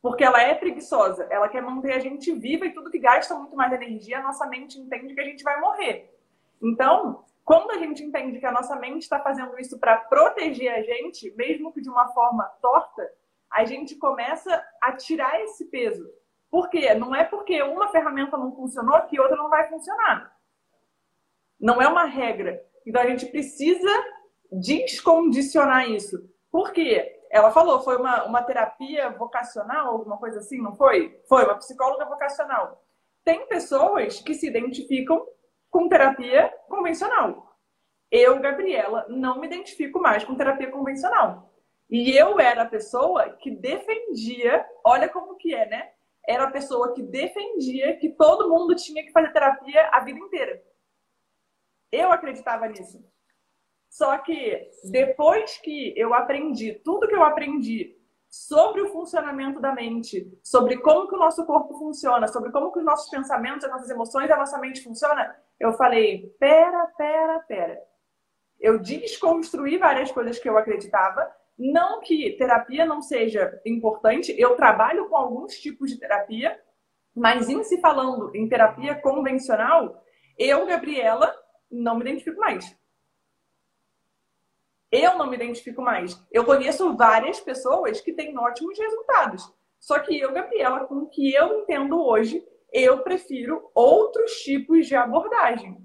Porque ela é preguiçosa, ela quer manter a gente viva e tudo que gasta muito mais energia, a nossa mente entende que a gente vai morrer. Então, quando a gente entende que a nossa mente está fazendo isso para proteger a gente, mesmo que de uma forma torta, a gente começa a tirar esse peso. Por quê? Não é porque uma ferramenta não funcionou que outra não vai funcionar. Não é uma regra. Então a gente precisa descondicionar isso. Por quê? Ela falou, foi uma, uma terapia vocacional, alguma coisa assim, não foi? Foi, uma psicóloga vocacional. Tem pessoas que se identificam com terapia convencional. Eu, Gabriela, não me identifico mais com terapia convencional. E eu era a pessoa que defendia, olha como que é, né? Era a pessoa que defendia que todo mundo tinha que fazer terapia a vida inteira. Eu acreditava nisso. Só que depois que eu aprendi tudo que eu aprendi sobre o funcionamento da mente, sobre como que o nosso corpo funciona, sobre como que os nossos pensamentos, as nossas emoções, a nossa mente funciona, eu falei, pera, pera, pera. Eu desconstruí várias coisas que eu acreditava, não que terapia não seja importante, eu trabalho com alguns tipos de terapia, mas em se falando em terapia convencional, eu, Gabriela, não me identifico mais. Eu não me identifico mais. Eu conheço várias pessoas que têm ótimos resultados. Só que eu, Gabriela, com o que eu entendo hoje, eu prefiro outros tipos de abordagem.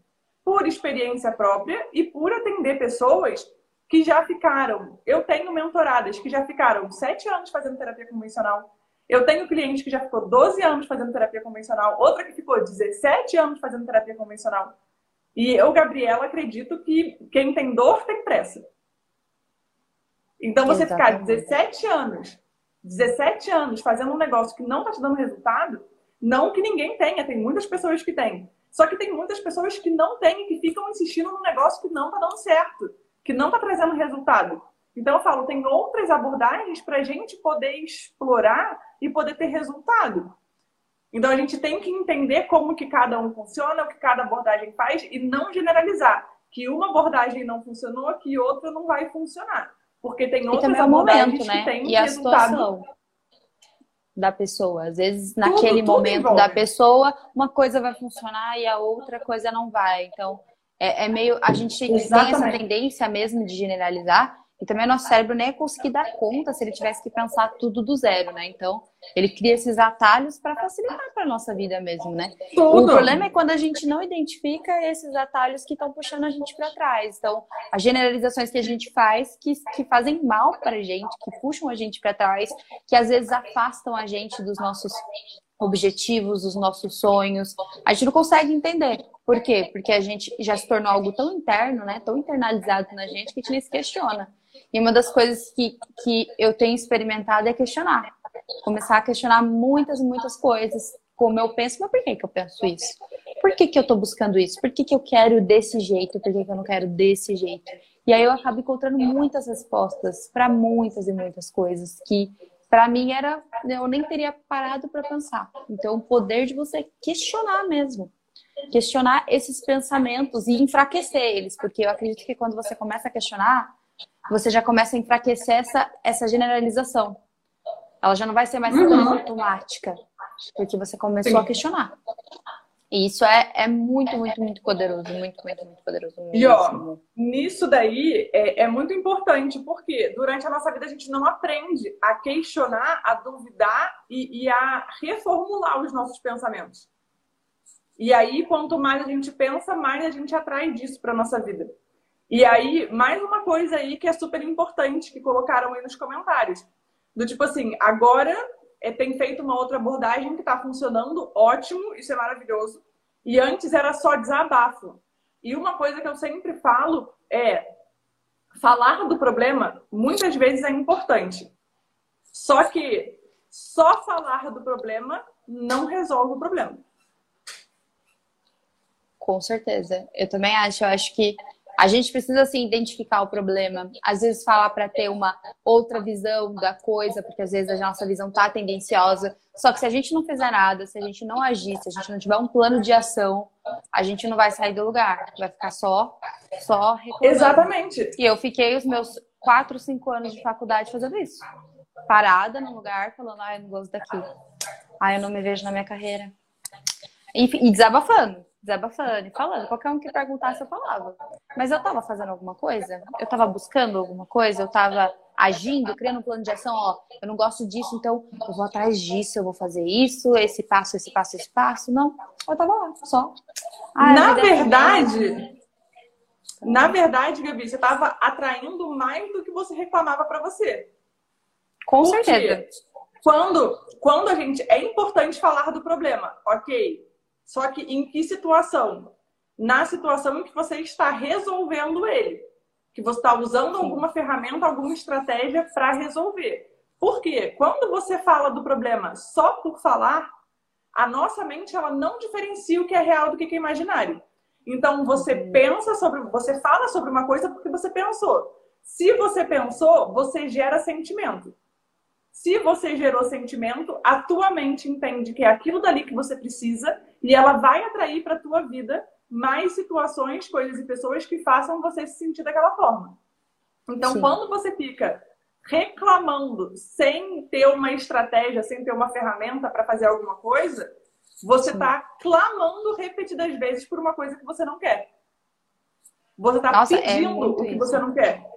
Por experiência própria e por atender pessoas que já ficaram. Eu tenho mentoradas que já ficaram sete anos fazendo terapia convencional. Eu tenho cliente que já ficou 12 anos fazendo terapia convencional, outra que ficou 17 anos fazendo terapia convencional. E eu, Gabriela, acredito que quem tem dor tem pressa. Então, você Exatamente. ficar 17 anos, 17 anos fazendo um negócio que não está te dando resultado, não que ninguém tenha, tem muitas pessoas que têm. Só que tem muitas pessoas que não têm e que ficam insistindo num negócio que não está dando certo, que não está trazendo resultado. Então, eu falo, tem outras abordagens para a gente poder explorar e poder ter resultado. Então, a gente tem que entender como que cada um funciona, o que cada abordagem faz e não generalizar. Que uma abordagem não funcionou, que outra não vai funcionar. Porque tem outras abordagens momento, né? que têm e resultado. A situação da pessoa. Às vezes, tudo, naquele tudo momento envolve. da pessoa, uma coisa vai funcionar e a outra coisa não vai. Então, é, é meio. A gente Exatamente. tem essa tendência mesmo de generalizar. E também o nosso cérebro nem ia conseguir dar conta se ele tivesse que pensar tudo do zero, né? Então, ele cria esses atalhos para facilitar para nossa vida mesmo, né? Tudo. O problema é quando a gente não identifica esses atalhos que estão puxando a gente para trás. Então, as generalizações que a gente faz que, que fazem mal para a gente, que puxam a gente para trás, que às vezes afastam a gente dos nossos objetivos, dos nossos sonhos. A gente não consegue entender. Por quê? Porque a gente já se tornou algo tão interno, né? Tão internalizado na gente que a gente nem se questiona. E uma das coisas que, que eu tenho experimentado é questionar. Começar a questionar muitas, muitas coisas. Como eu penso, mas por que, que eu penso isso? Por que, que eu estou buscando isso? Por que, que eu quero desse jeito? Por que, que eu não quero desse jeito? E aí eu acabo encontrando muitas respostas para muitas e muitas coisas que para mim era eu nem teria parado para pensar. Então o poder de você questionar mesmo. Questionar esses pensamentos e enfraquecer eles, porque eu acredito que quando você começa a questionar, você já começa a enfraquecer essa, essa generalização. Ela já não vai ser mais uhum. automática, porque você começou Sim. a questionar. E isso é, é muito, muito, muito poderoso, muito, muito, muito poderoso. Mesmo. E ó, nisso daí é, é muito importante, porque durante a nossa vida a gente não aprende a questionar, a duvidar e, e a reformular os nossos pensamentos. E aí, quanto mais a gente pensa, mais a gente atrai disso para nossa vida. E aí, mais uma coisa aí que é super importante que colocaram aí nos comentários. Do tipo assim, agora é, tem feito uma outra abordagem que está funcionando, ótimo, isso é maravilhoso. E antes era só desabafo. E uma coisa que eu sempre falo é falar do problema muitas vezes é importante. Só que só falar do problema não resolve o problema. Com certeza. Eu também acho. Eu acho que a gente precisa assim identificar o problema, às vezes falar para ter uma outra visão da coisa, porque às vezes a nossa visão tá tendenciosa. Só que se a gente não fizer nada, se a gente não agir, se a gente não tiver um plano de ação, a gente não vai sair do lugar, vai ficar só só reclamando. Exatamente. E eu fiquei os meus quatro, cinco anos de faculdade fazendo isso. Parada no lugar, falando, ah, eu não gosto daqui. Ah, eu não me vejo na minha carreira. Enfim, e desabafando desabafando e falando. Qualquer um que perguntasse, eu falava. Mas eu tava fazendo alguma coisa? Eu tava buscando alguma coisa? Eu tava agindo, criando um plano de ação? Ó, eu não gosto disso, então eu vou atrás disso, eu vou fazer isso, esse passo, esse passo, esse passo. Não, eu tava lá, só. Ah, na verdade, na verdade, Gabi, você tava atraindo mais do que você reclamava para você. Com certeza. Quando, quando a gente. É importante falar do problema, ok? Só que em que situação? Na situação em que você está resolvendo ele. Que você está usando alguma ferramenta, alguma estratégia para resolver. Por quê? Quando você fala do problema só por falar, a nossa mente ela não diferencia o que é real do que é imaginário. Então você uhum. pensa sobre, você fala sobre uma coisa porque você pensou. Se você pensou, você gera sentimento. Se você gerou sentimento, a tua mente entende que é aquilo dali que você precisa e ela vai atrair para a tua vida mais situações, coisas e pessoas que façam você se sentir daquela forma. Então, Sim. quando você fica reclamando sem ter uma estratégia, sem ter uma ferramenta para fazer alguma coisa, você está clamando repetidas vezes por uma coisa que você não quer. Você está é pedindo é o que isso. você não quer.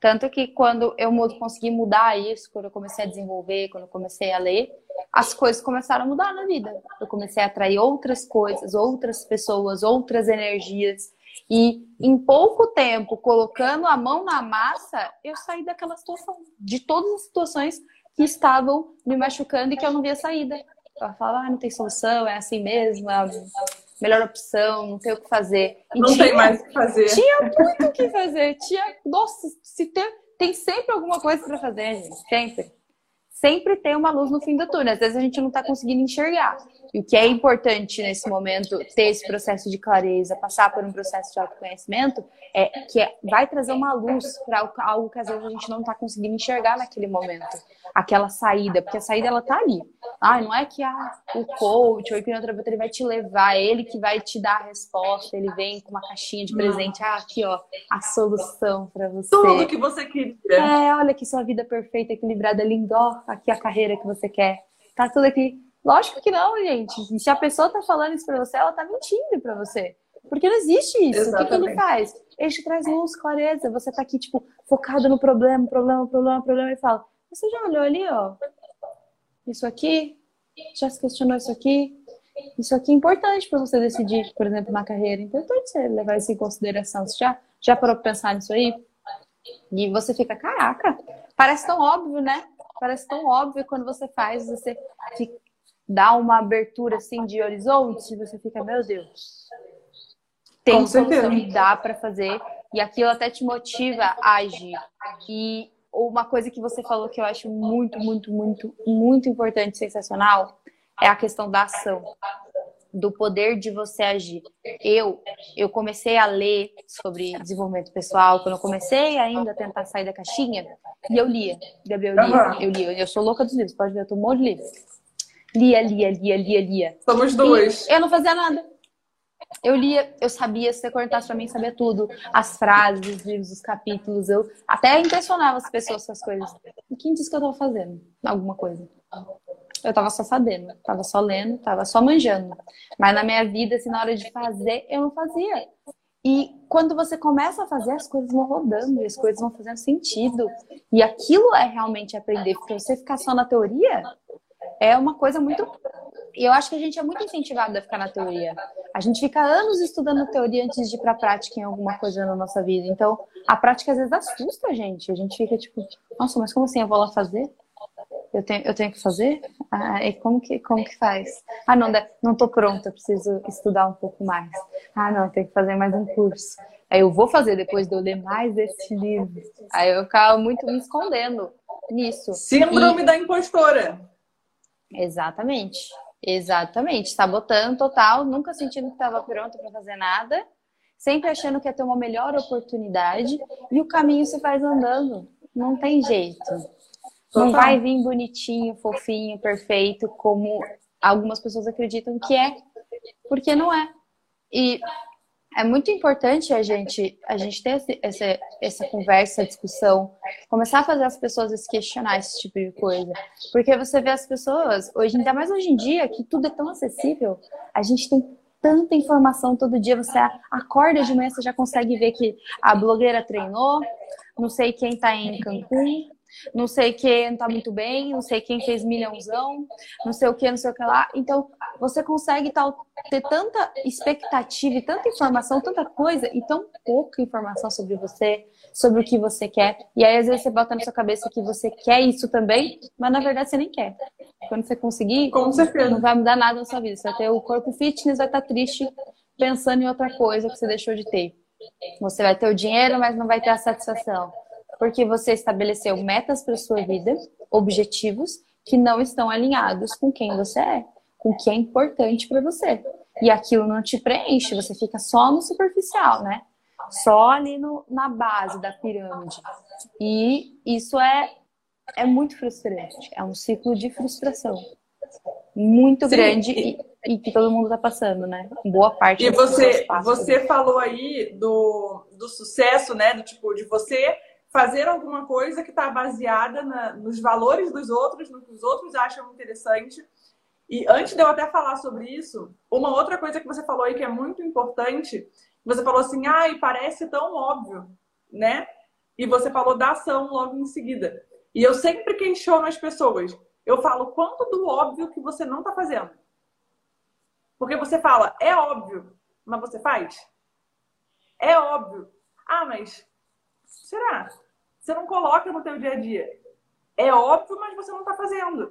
Tanto que quando eu consegui mudar isso, quando eu comecei a desenvolver, quando eu comecei a ler, as coisas começaram a mudar na vida. Eu comecei a atrair outras coisas, outras pessoas, outras energias. E em pouco tempo, colocando a mão na massa, eu saí daquela situação, de todas as situações que estavam me machucando e que eu não via saída. Eu falava, ah, não tem solução, é assim mesmo, é melhor opção, não tem o que fazer. E não tinha, tem mais o que fazer. Tinha muito o que fazer. Tinha, nossa, se tem, tem sempre alguma coisa para fazer, gente. Sempre. Sempre tem uma luz no fim do túnel. Às vezes a gente não está conseguindo enxergar. E o que é importante nesse momento, ter esse processo de clareza, passar por um processo de autoconhecimento, é que vai trazer uma luz para algo que às vezes a gente não está conseguindo enxergar naquele momento. Aquela saída, porque a saída ela tá ali. Ah, não é que ah, o coach ou o hipnoterapeuta ele vai te levar, é ele que vai te dar a resposta, ele vem com uma caixinha de presente, ah, aqui ó, a solução para você. Tudo que você queria. É, olha que sua vida perfeita, equilibrada, linda, ó, aqui a carreira que você quer. Tá tudo aqui Lógico que não, gente. Se a pessoa tá falando isso pra você, ela tá mentindo pra você. Porque não existe isso. Exatamente. O que, que, ele faz? Ele te traz luz, clareza. Você tá aqui, tipo, focado no problema, problema, problema, problema, e fala: Você já olhou ali, ó? Isso aqui? Já se questionou isso aqui? Isso aqui é importante para você decidir, por exemplo, na carreira. É importante você levar isso em consideração. Você já, já parou pra pensar nisso aí? E você fica, caraca, parece tão óbvio, né? Parece tão óbvio quando você faz, você fica, dá uma abertura assim de horizonte, você fica, meu Deus, tem solução e dá para fazer. E aquilo até te motiva a agir. E uma coisa que você falou que eu acho muito, muito, muito, muito importante, sensacional, é a questão da ação, do poder de você agir. Eu, eu comecei a ler sobre desenvolvimento pessoal quando eu comecei ainda a tentar sair da caixinha e eu lia, Gabriel, eu lia, eu lia. Eu sou louca dos livros, pode ver, eu tô um monte de livros. Lia, lia, lia, lia, lia. Somos dois. E eu não fazia nada. Eu lia, eu sabia, se você cortasse pra mim, sabia tudo. As frases, os livros, os capítulos. Eu até impressionava as pessoas com as coisas. E quem disse que eu tava fazendo alguma coisa? Eu tava só sabendo, tava só lendo, tava só manjando. Mas na minha vida, assim, na hora de fazer, eu não fazia. E quando você começa a fazer, as coisas vão rodando, as coisas vão fazendo sentido. E aquilo é realmente aprender. Porque você ficar só na teoria é uma coisa muito e eu acho que a gente é muito incentivado a ficar na teoria. A gente fica anos estudando teoria antes de ir para a prática em alguma coisa na nossa vida. Então, a prática às vezes assusta a gente. A gente fica tipo, nossa, mas como assim? Eu vou lá fazer? Eu tenho, eu tenho que fazer? Ah, e como que, como que faz? Ah, não, não tô pronta, preciso estudar um pouco mais. Ah, não, tenho que fazer mais um curso. Aí eu vou fazer depois de eu ler mais esse livro. Aí eu ficava muito me escondendo nisso. Síndrome e... da impostora. Exatamente. Exatamente, sabotando total, nunca sentindo que estava pronto para fazer nada, sempre achando que ia ter uma melhor oportunidade e o caminho se faz andando. Não tem jeito. Não vai vir bonitinho, fofinho, perfeito, como algumas pessoas acreditam que é, porque não é. E é muito importante a gente, a gente ter esse, essa, essa conversa, discussão, começar a fazer as pessoas se questionar esse tipo de coisa. Porque você vê as pessoas, hoje, ainda mais hoje em dia, que tudo é tão acessível, a gente tem tanta informação todo dia, você acorda de manhã, você já consegue ver que a blogueira treinou, não sei quem está em Cancún, não sei quem tá muito bem, não sei quem fez milhãozão, não sei o que, não sei o que lá. Então, você consegue tal, ter tanta expectativa e tanta informação, tanta coisa, e tão pouca informação sobre você, sobre o que você quer. E aí, às vezes, você bota na sua cabeça que você quer isso também, mas na verdade você nem quer. Quando você conseguir, Com certeza. não vai mudar nada na sua vida. Você vai ter o corpo fitness, vai estar triste pensando em outra coisa que você deixou de ter. Você vai ter o dinheiro, mas não vai ter a satisfação porque você estabeleceu metas para sua vida, objetivos que não estão alinhados com quem você é, com o que é importante para você. E aquilo não te preenche, você fica só no superficial, né? Só ali no, na base da pirâmide. E isso é, é muito frustrante. É um ciclo de frustração muito Sim. grande e, e, que todo mundo está passando, né? Boa parte. E você, você falou aí do, do sucesso, né? Do tipo de você fazer alguma coisa que está baseada na, nos valores dos outros, no que os outros acham interessante. E antes de eu até falar sobre isso, uma outra coisa que você falou aí que é muito importante, você falou assim, ai, parece tão óbvio, né? E você falou da ação logo em seguida. E eu sempre questiono as pessoas. Eu falo, quanto do óbvio que você não está fazendo? Porque você fala, é óbvio, mas você faz? É óbvio. Ah, mas Será? Você não coloca no teu dia a dia. É óbvio, mas você não está fazendo.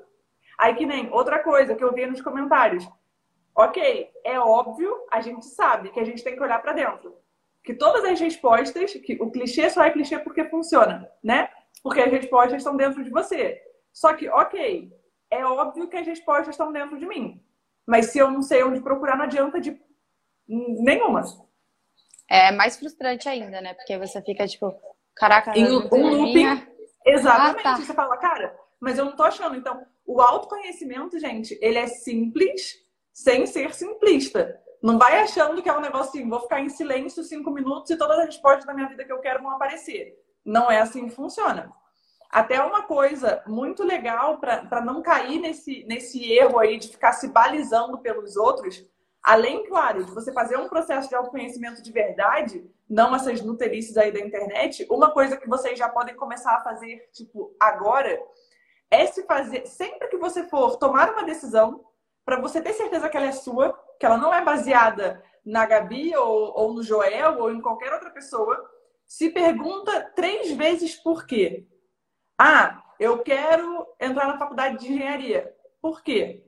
Aí que nem outra coisa que eu vi nos comentários. Ok, é óbvio, a gente sabe que a gente tem que olhar para dentro. Que todas as respostas, que o clichê só é clichê porque funciona, né? Porque as respostas estão dentro de você. Só que, ok, é óbvio que as respostas estão dentro de mim. Mas se eu não sei onde procurar, não adianta de nenhuma. É mais frustrante ainda, né? Porque você fica tipo, Caraca, em um looping. Exatamente. Ah, tá. Você fala, cara, mas eu não tô achando. Então, o autoconhecimento, gente, ele é simples sem ser simplista. Não vai achando que é um negócio assim, vou ficar em silêncio cinco minutos e todas as respostas da minha vida que eu quero vão aparecer. Não é assim que funciona. Até uma coisa muito legal para não cair nesse, nesse erro aí de ficar se balizando pelos outros, Além, claro, de você fazer um processo de autoconhecimento de verdade, não essas nuterices aí da internet, uma coisa que vocês já podem começar a fazer, tipo, agora, é se fazer, sempre que você for tomar uma decisão, para você ter certeza que ela é sua, que ela não é baseada na Gabi ou, ou no Joel ou em qualquer outra pessoa, se pergunta três vezes por quê. Ah, eu quero entrar na faculdade de engenharia. Por quê?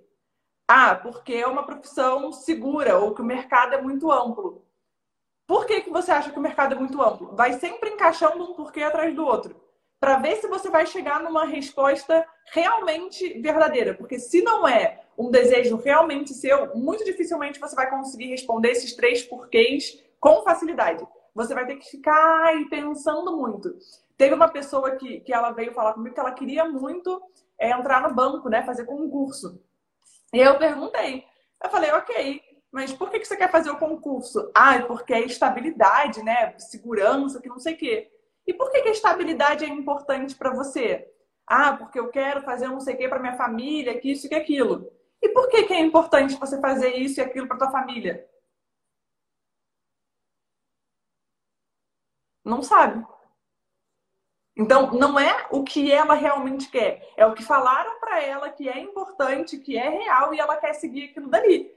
Ah, porque é uma profissão segura ou que o mercado é muito amplo. Por que, que você acha que o mercado é muito amplo? Vai sempre encaixando um porquê atrás do outro. Para ver se você vai chegar numa resposta realmente verdadeira. Porque se não é um desejo realmente seu, muito dificilmente você vai conseguir responder esses três porquês com facilidade. Você vai ter que ficar aí pensando muito. Teve uma pessoa que, que ela veio falar comigo que ela queria muito é, entrar no banco, né? Fazer concurso. E eu perguntei. Eu falei, ok, mas por que, você quer fazer o concurso? Ah, porque é estabilidade, né? Segurança, que não sei o quê. E por que, que a estabilidade é importante para você? Ah, porque eu quero fazer não sei o quê para minha família, que isso e que aquilo. E por que, que é importante você fazer isso e aquilo para tua família? Não sabe. Então, não é o que ela realmente quer, é o que falaram para ela que é importante, que é real e ela quer seguir aquilo dali.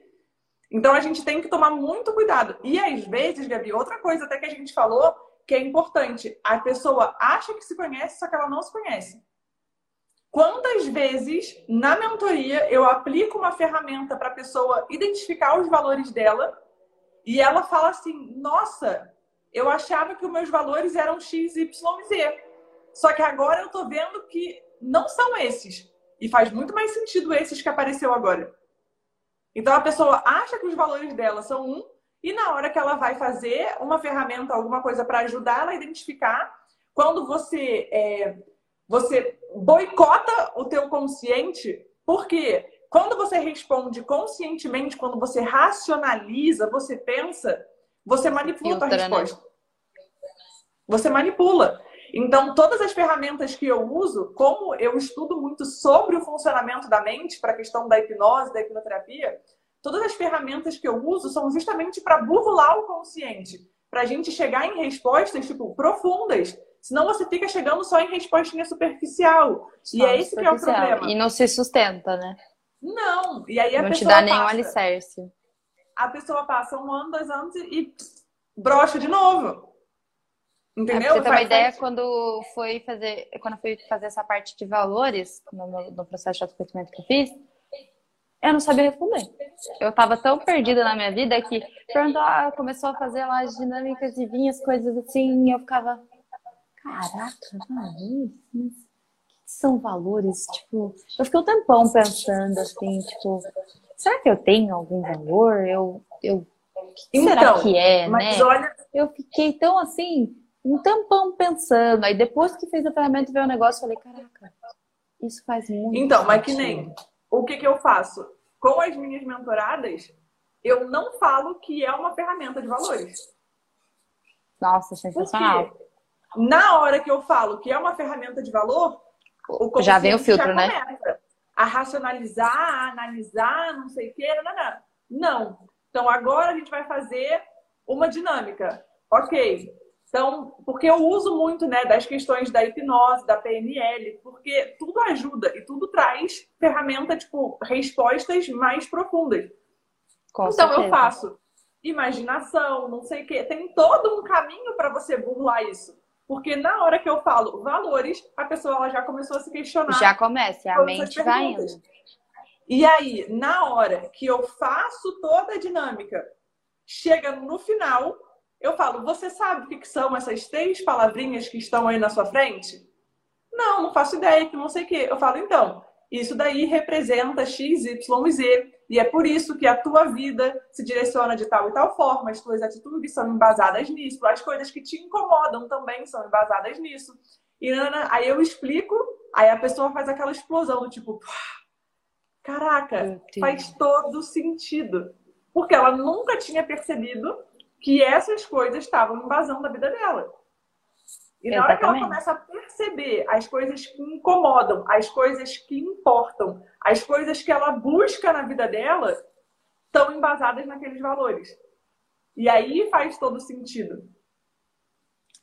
Então, a gente tem que tomar muito cuidado. E às vezes, Gabi, outra coisa até que a gente falou que é importante: a pessoa acha que se conhece, só que ela não se conhece. Quantas vezes na mentoria eu aplico uma ferramenta para a pessoa identificar os valores dela e ela fala assim: Nossa, eu achava que os meus valores eram X, Y Z. Só que agora eu tô vendo que não são esses. E faz muito mais sentido esses que apareceu agora. Então a pessoa acha que os valores dela são um, e na hora que ela vai fazer uma ferramenta, alguma coisa para ajudar ela a identificar, quando você é, você boicota o teu consciente, porque quando você responde conscientemente, quando você racionaliza, você pensa, você manipula a né? resposta. Você manipula. Então, todas as ferramentas que eu uso, como eu estudo muito sobre o funcionamento da mente, para a questão da hipnose, da hipnoterapia, todas as ferramentas que eu uso são justamente para burlar o consciente, para a gente chegar em respostas tipo profundas. Senão você fica chegando só em respostinha superficial. Só e é esse que é o problema. E não se sustenta, né? Não. E aí a não pessoa. Não te dá nenhum alicerce. A pessoa passa um ano, dois anos e brocha de novo. Entendeu? É, você ter uma ideia, quando foi fazer, quando eu fui fazer essa parte de valores no, no processo de autoconhecimento que eu fiz, eu não sabia responder. Eu estava tão perdida na minha vida que perguntou, ah, começou a fazer lá as dinâmicas de vinhas, coisas assim, e eu ficava, caraca, valores? Mas que são valores? Tipo, eu fiquei um tempão pensando assim, tipo, será que eu tenho algum valor? Eu, eu, que então, será que é, né? Olha... Eu fiquei tão assim, um tampão pensando. Aí depois que fez a ferramenta veio o negócio, falei, caraca, isso faz muito Então, mas que nem o que, que eu faço? Com as minhas mentoradas, eu não falo que é uma ferramenta de valores. Nossa, sensacional. Porque na hora que eu falo que é uma ferramenta de valor, o já vem o filtro, né? A racionalizar, a analisar, não sei o quê, não, não, não. Não. Então agora a gente vai fazer uma dinâmica. Ok, então, porque eu uso muito né, das questões da hipnose, da PNL, porque tudo ajuda e tudo traz ferramenta, tipo, respostas mais profundas. Com então, certeza. eu faço imaginação, não sei o quê. Tem todo um caminho para você burlar isso. Porque na hora que eu falo valores, a pessoa ela já começou a se questionar. Já começa, a mente vai indo. E aí, na hora que eu faço toda a dinâmica, chega no final, eu falo, você sabe o que são essas três palavrinhas que estão aí na sua frente? Não, não faço ideia, que não sei o quê. Eu falo, então, isso daí representa X, Y e Z. E é por isso que a tua vida se direciona de tal e tal forma, as tuas atitudes são embasadas nisso, as coisas que te incomodam também são embasadas nisso. E aí eu explico, aí a pessoa faz aquela explosão do tipo, caraca, faz todo sentido. Porque ela nunca tinha percebido que essas coisas estavam invasando a vida dela. E na hora que ela começa a perceber as coisas que incomodam, as coisas que importam, as coisas que ela busca na vida dela, estão embasadas naqueles valores. E aí faz todo sentido.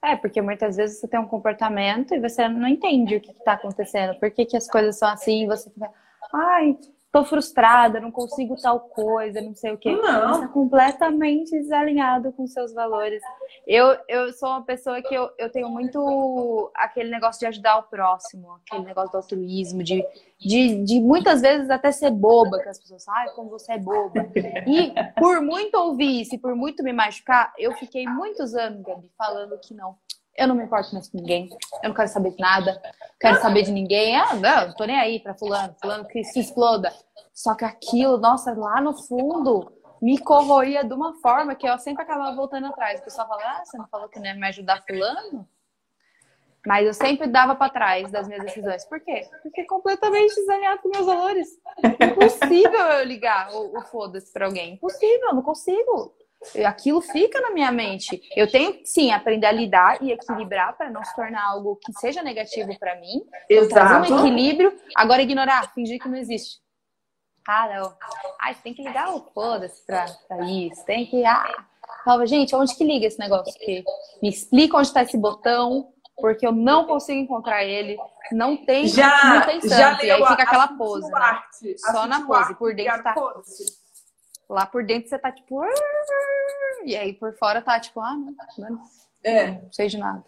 É, porque muitas vezes você tem um comportamento e você não entende o que está acontecendo, por que, que as coisas são assim, e você fica, ai, tô frustrada, não consigo tal coisa, não sei o quê. Não. Você tá completamente desalinhado com seus valores. Eu, eu sou uma pessoa que eu, eu tenho muito aquele negócio de ajudar o próximo, aquele negócio do altruísmo, de, de, de muitas vezes até ser boba, que as pessoas falam, ai, como você é boba. E por muito ouvir isso e por muito me machucar, eu fiquei muitos anos, Gabi, falando que não eu não me importo mais com ninguém, eu não quero saber de nada, quero saber de ninguém, ah, não, não tô nem aí pra fulano, fulano que se exploda. Só que aquilo, nossa, lá no fundo, me corroía de uma forma que eu sempre acabava voltando atrás. O pessoal fala, ah, você não falou que não ia me ajudar fulano? Mas eu sempre dava para trás das minhas decisões. Por quê? Porque completamente desalinhado com meus valores. Impossível eu ligar o, o foda-se pra alguém. Impossível, não consigo aquilo fica na minha mente. Eu tenho sim aprender a lidar e equilibrar para não se tornar algo que seja negativo para mim. Exato. um equilíbrio. Agora ignorar, fingir que não existe. Ah, não. Ai, você tem que ligar o foda-se pra, pra isso. Tem que. Ah. Fala, gente, onde que liga esse negócio aqui? Me explica onde está esse botão, porque eu não consigo encontrar ele. Não tem, já, não tem. Já e aí fica aquela pose. Né? Só na pose. Por dentro tá. Lá por dentro você tá tipo. E aí por fora tá tipo, ah, não, não, é. não sei de nada.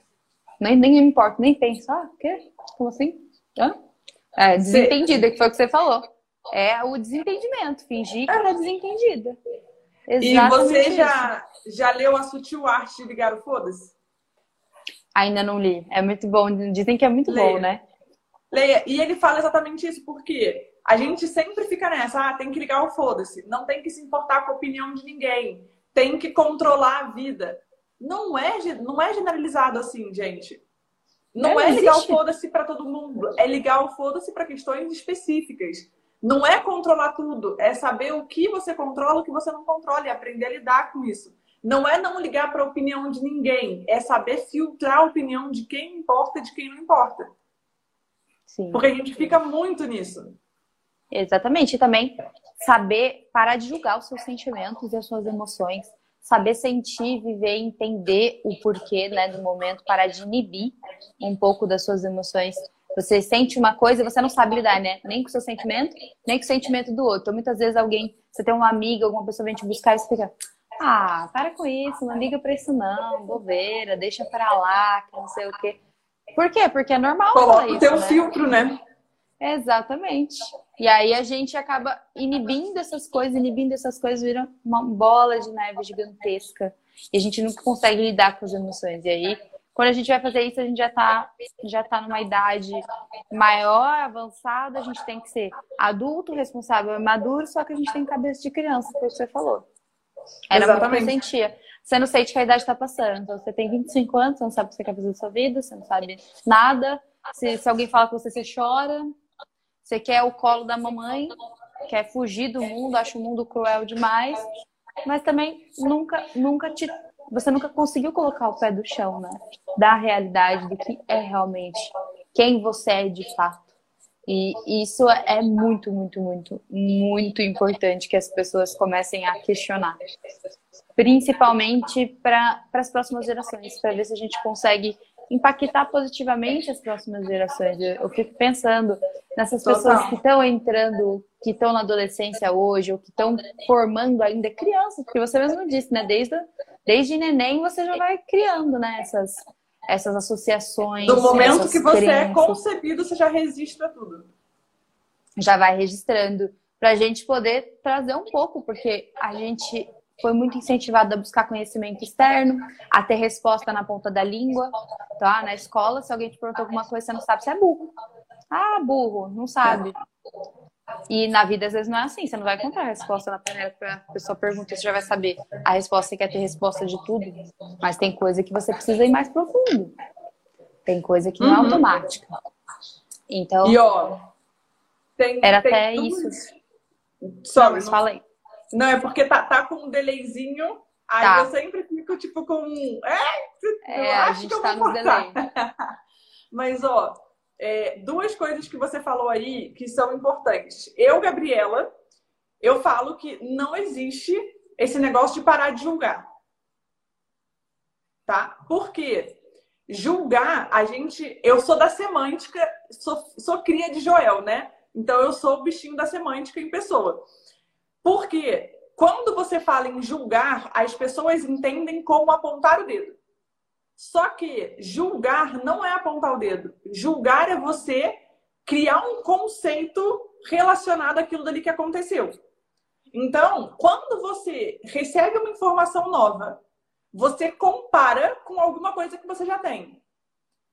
Nem, nem me importa, nem penso. Ah, o quê? Como assim? Hã? É, desentendida, que foi o que você falou. É o desentendimento, fingir que tá desentendida. Exatamente e você já, já leu a sutil arte de ligar o foda-se? Ainda não li. É muito bom. Dizem que é muito Leia. bom, né? Leia. E ele fala exatamente isso, porque a gente sempre fica nessa, ah, tem que ligar o foda-se, não tem que se importar com a opinião de ninguém, tem que controlar a vida. Não é, não é generalizado assim, gente. Não é, é ligar o foda-se para todo mundo, é ligar o foda-se para questões específicas. Não é controlar tudo, é saber o que você controla, o que você não controla e aprender a lidar com isso. Não é não ligar para a opinião de ninguém, é saber filtrar a opinião de quem importa e de quem não importa. Sim. Porque a gente fica muito nisso. Exatamente. E também saber parar de julgar os seus sentimentos e as suas emoções. Saber sentir, viver, entender o porquê né, do momento, parar de inibir um pouco das suas emoções. Você sente uma coisa e você não sabe lidar, né? Nem com o seu sentimento, nem com o sentimento do outro. Então, muitas vezes alguém, você tem uma amiga, alguma pessoa vem te buscar e você fica, ah, para com isso, não liga pra isso não, bobeira, deixa pra lá, que não sei o quê. Por quê? Porque é normal. Coloca o teu né? filtro, né? Exatamente. E aí a gente acaba inibindo essas coisas, inibindo essas coisas, vira uma bola de neve gigantesca. E a gente nunca consegue lidar com as emoções. E aí, quando a gente vai fazer isso, a gente já está já tá numa idade maior, avançada, a gente tem que ser adulto, responsável, maduro, só que a gente tem cabeça de criança, que você falou. Era Exatamente. muito que eu sentia. Você não sente que a idade está passando. Então, você tem 25 anos, você não sabe o que você quer fazer da sua vida, você não sabe nada. Se, se alguém fala com você, você chora. Você quer o colo da mamãe, quer fugir do mundo, acha o mundo cruel demais, mas também nunca, nunca te, você nunca conseguiu colocar o pé do chão, né? Da realidade do que é realmente quem você é de fato. E isso é muito, muito, muito, muito importante que as pessoas comecem a questionar. Principalmente para as próximas gerações, para ver se a gente consegue impactar positivamente as próximas gerações. Eu, fico pensando nessas pessoas que estão entrando, que estão na adolescência hoje, ou que estão formando ainda crianças, porque você mesmo disse, né? Desde, desde neném você já vai criando, né? Essas, essas associações. Do momento que você é é concebido, você já registra tudo. Já vai registrando. Para a gente poder trazer um pouco, porque a gente foi muito incentivado a buscar conhecimento externo, a ter resposta na ponta da língua. Tá? Na escola, se alguém te perguntou alguma coisa, você não sabe, você é burro. Ah, burro, não sabe. E na vida, às vezes, não é assim. Você não vai encontrar a resposta na primeira a pessoa pergunta, você já vai saber. A resposta, você quer ter resposta de tudo. Mas tem coisa que você precisa ir mais profundo. Tem coisa que não é uhum. automática. Então. E ó, tem, era tem até isso. Só, mas não... fala aí. Não, é porque tá, tá com um delayzinho. Aí tá. eu sempre fico, tipo, com. É, é a gente tá no delay. Mas, ó, é, duas coisas que você falou aí que são importantes. Eu, Gabriela, eu falo que não existe esse negócio de parar de julgar. Tá? Porque julgar, a gente. Eu sou da semântica, sou, sou cria de Joel, né? Então eu sou o bichinho da semântica em pessoa. Porque quando você fala em julgar, as pessoas entendem como apontar o dedo. Só que julgar não é apontar o dedo. Julgar é você criar um conceito relacionado àquilo dali que aconteceu. Então, quando você recebe uma informação nova, você compara com alguma coisa que você já tem.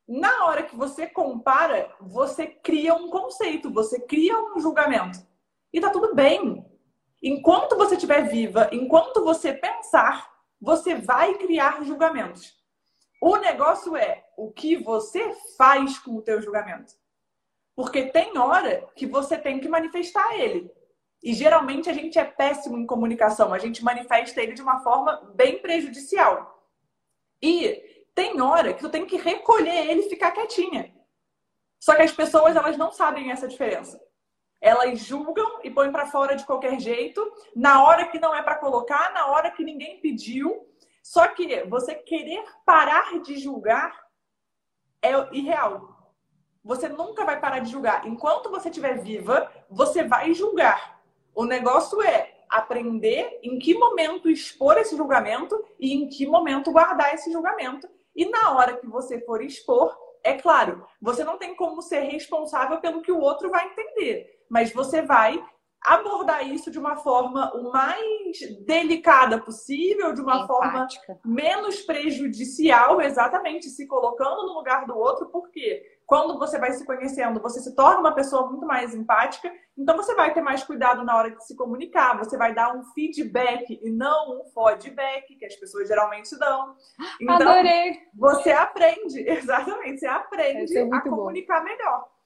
Na hora que você compara, você cria um conceito, você cria um julgamento. E tá tudo bem. Enquanto você estiver viva, enquanto você pensar, você vai criar julgamentos. O negócio é o que você faz com o teu julgamento. Porque tem hora que você tem que manifestar ele. E geralmente a gente é péssimo em comunicação, a gente manifesta ele de uma forma bem prejudicial. E tem hora que tu tem que recolher ele e ficar quietinha. Só que as pessoas elas não sabem essa diferença. Elas julgam e põem para fora de qualquer jeito, na hora que não é para colocar, na hora que ninguém pediu. Só que você querer parar de julgar é irreal. Você nunca vai parar de julgar. Enquanto você estiver viva, você vai julgar. O negócio é aprender em que momento expor esse julgamento e em que momento guardar esse julgamento. E na hora que você for expor, é claro, você não tem como ser responsável pelo que o outro vai entender mas você vai abordar isso de uma forma o mais delicada possível, de uma forma menos prejudicial, exatamente, se colocando no lugar do outro, porque quando você vai se conhecendo, você se torna uma pessoa muito mais empática, então você vai ter mais cuidado na hora de se comunicar, você vai dar um feedback e não um feedback, que as pessoas geralmente dão. Então, Adorei! Você aprende, exatamente, você aprende é a comunicar bom. melhor.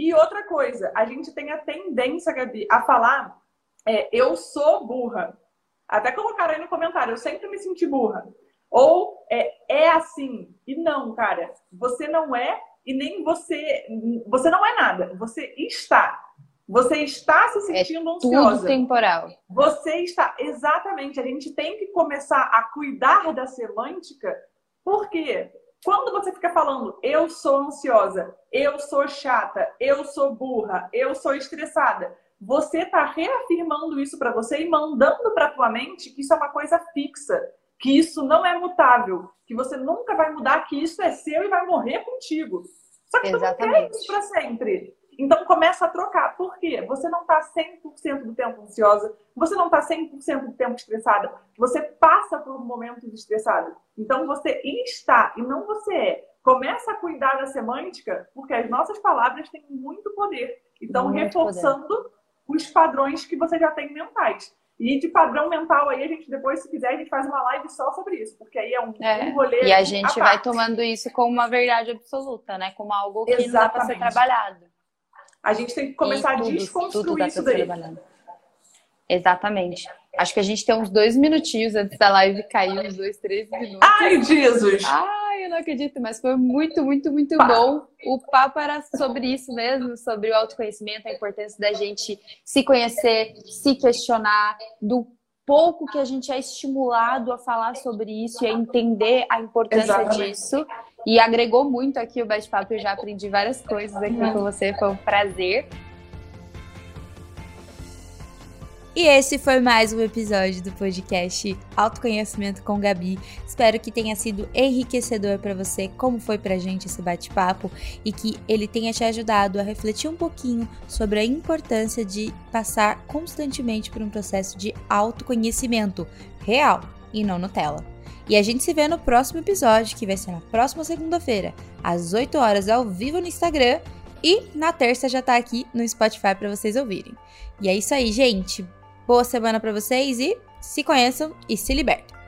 E outra coisa, a gente tem a tendência, Gabi, a falar é, eu sou burra. Até colocaram aí no comentário, eu sempre me senti burra. Ou é, é assim. E não, cara, você não é e nem você. Você não é nada. Você está. Você está se é sentindo é ansiosa. Tudo temporal. Você está. Exatamente. A gente tem que começar a cuidar da semântica. Por quê? Quando você fica falando, eu sou ansiosa, eu sou chata, eu sou burra, eu sou estressada, você está reafirmando isso para você e mandando para tua mente que isso é uma coisa fixa, que isso não é mutável, que você nunca vai mudar, que isso é seu e vai morrer contigo. Só que Exatamente. tu não quer isso para sempre. Então começa a trocar. Por quê? Você não está 100% do tempo ansiosa, você não está 100% do tempo estressada, você passa por momentos estressados. Então você está e não você é. Começa a cuidar da semântica, porque as nossas palavras têm muito poder. Então, muito reforçando poder. os padrões que você já tem mentais. E de padrão mental aí, a gente depois, se quiser, a gente faz uma live só sobre isso, porque aí é um, é. um rolê. E a gente vai tomando isso como uma verdade absoluta, né? Como algo que Exatamente. não dá para ser trabalhado. A gente tem que começar tudo, a desconstruir isso daí. Exatamente. Acho que a gente tem uns dois minutinhos antes da live cair, uns dois, três minutos. Ai, Jesus! Ai, eu não acredito, mas foi muito, muito, muito Pá. bom. O papo era sobre isso mesmo, sobre o autoconhecimento, a importância da gente se conhecer, se questionar, do pouco que a gente é estimulado a falar sobre isso e a entender a importância Exatamente. disso. E agregou muito aqui o bate-papo, eu já aprendi várias coisas aqui com você, foi um prazer. E esse foi mais um episódio do podcast Autoconhecimento com Gabi. Espero que tenha sido enriquecedor para você, como foi pra gente esse bate-papo, e que ele tenha te ajudado a refletir um pouquinho sobre a importância de passar constantemente por um processo de autoconhecimento real e não Nutella. E a gente se vê no próximo episódio, que vai ser na próxima segunda-feira, às 8 horas ao vivo no Instagram e na terça já tá aqui no Spotify para vocês ouvirem. E é isso aí, gente. Boa semana para vocês e se conheçam e se libertem.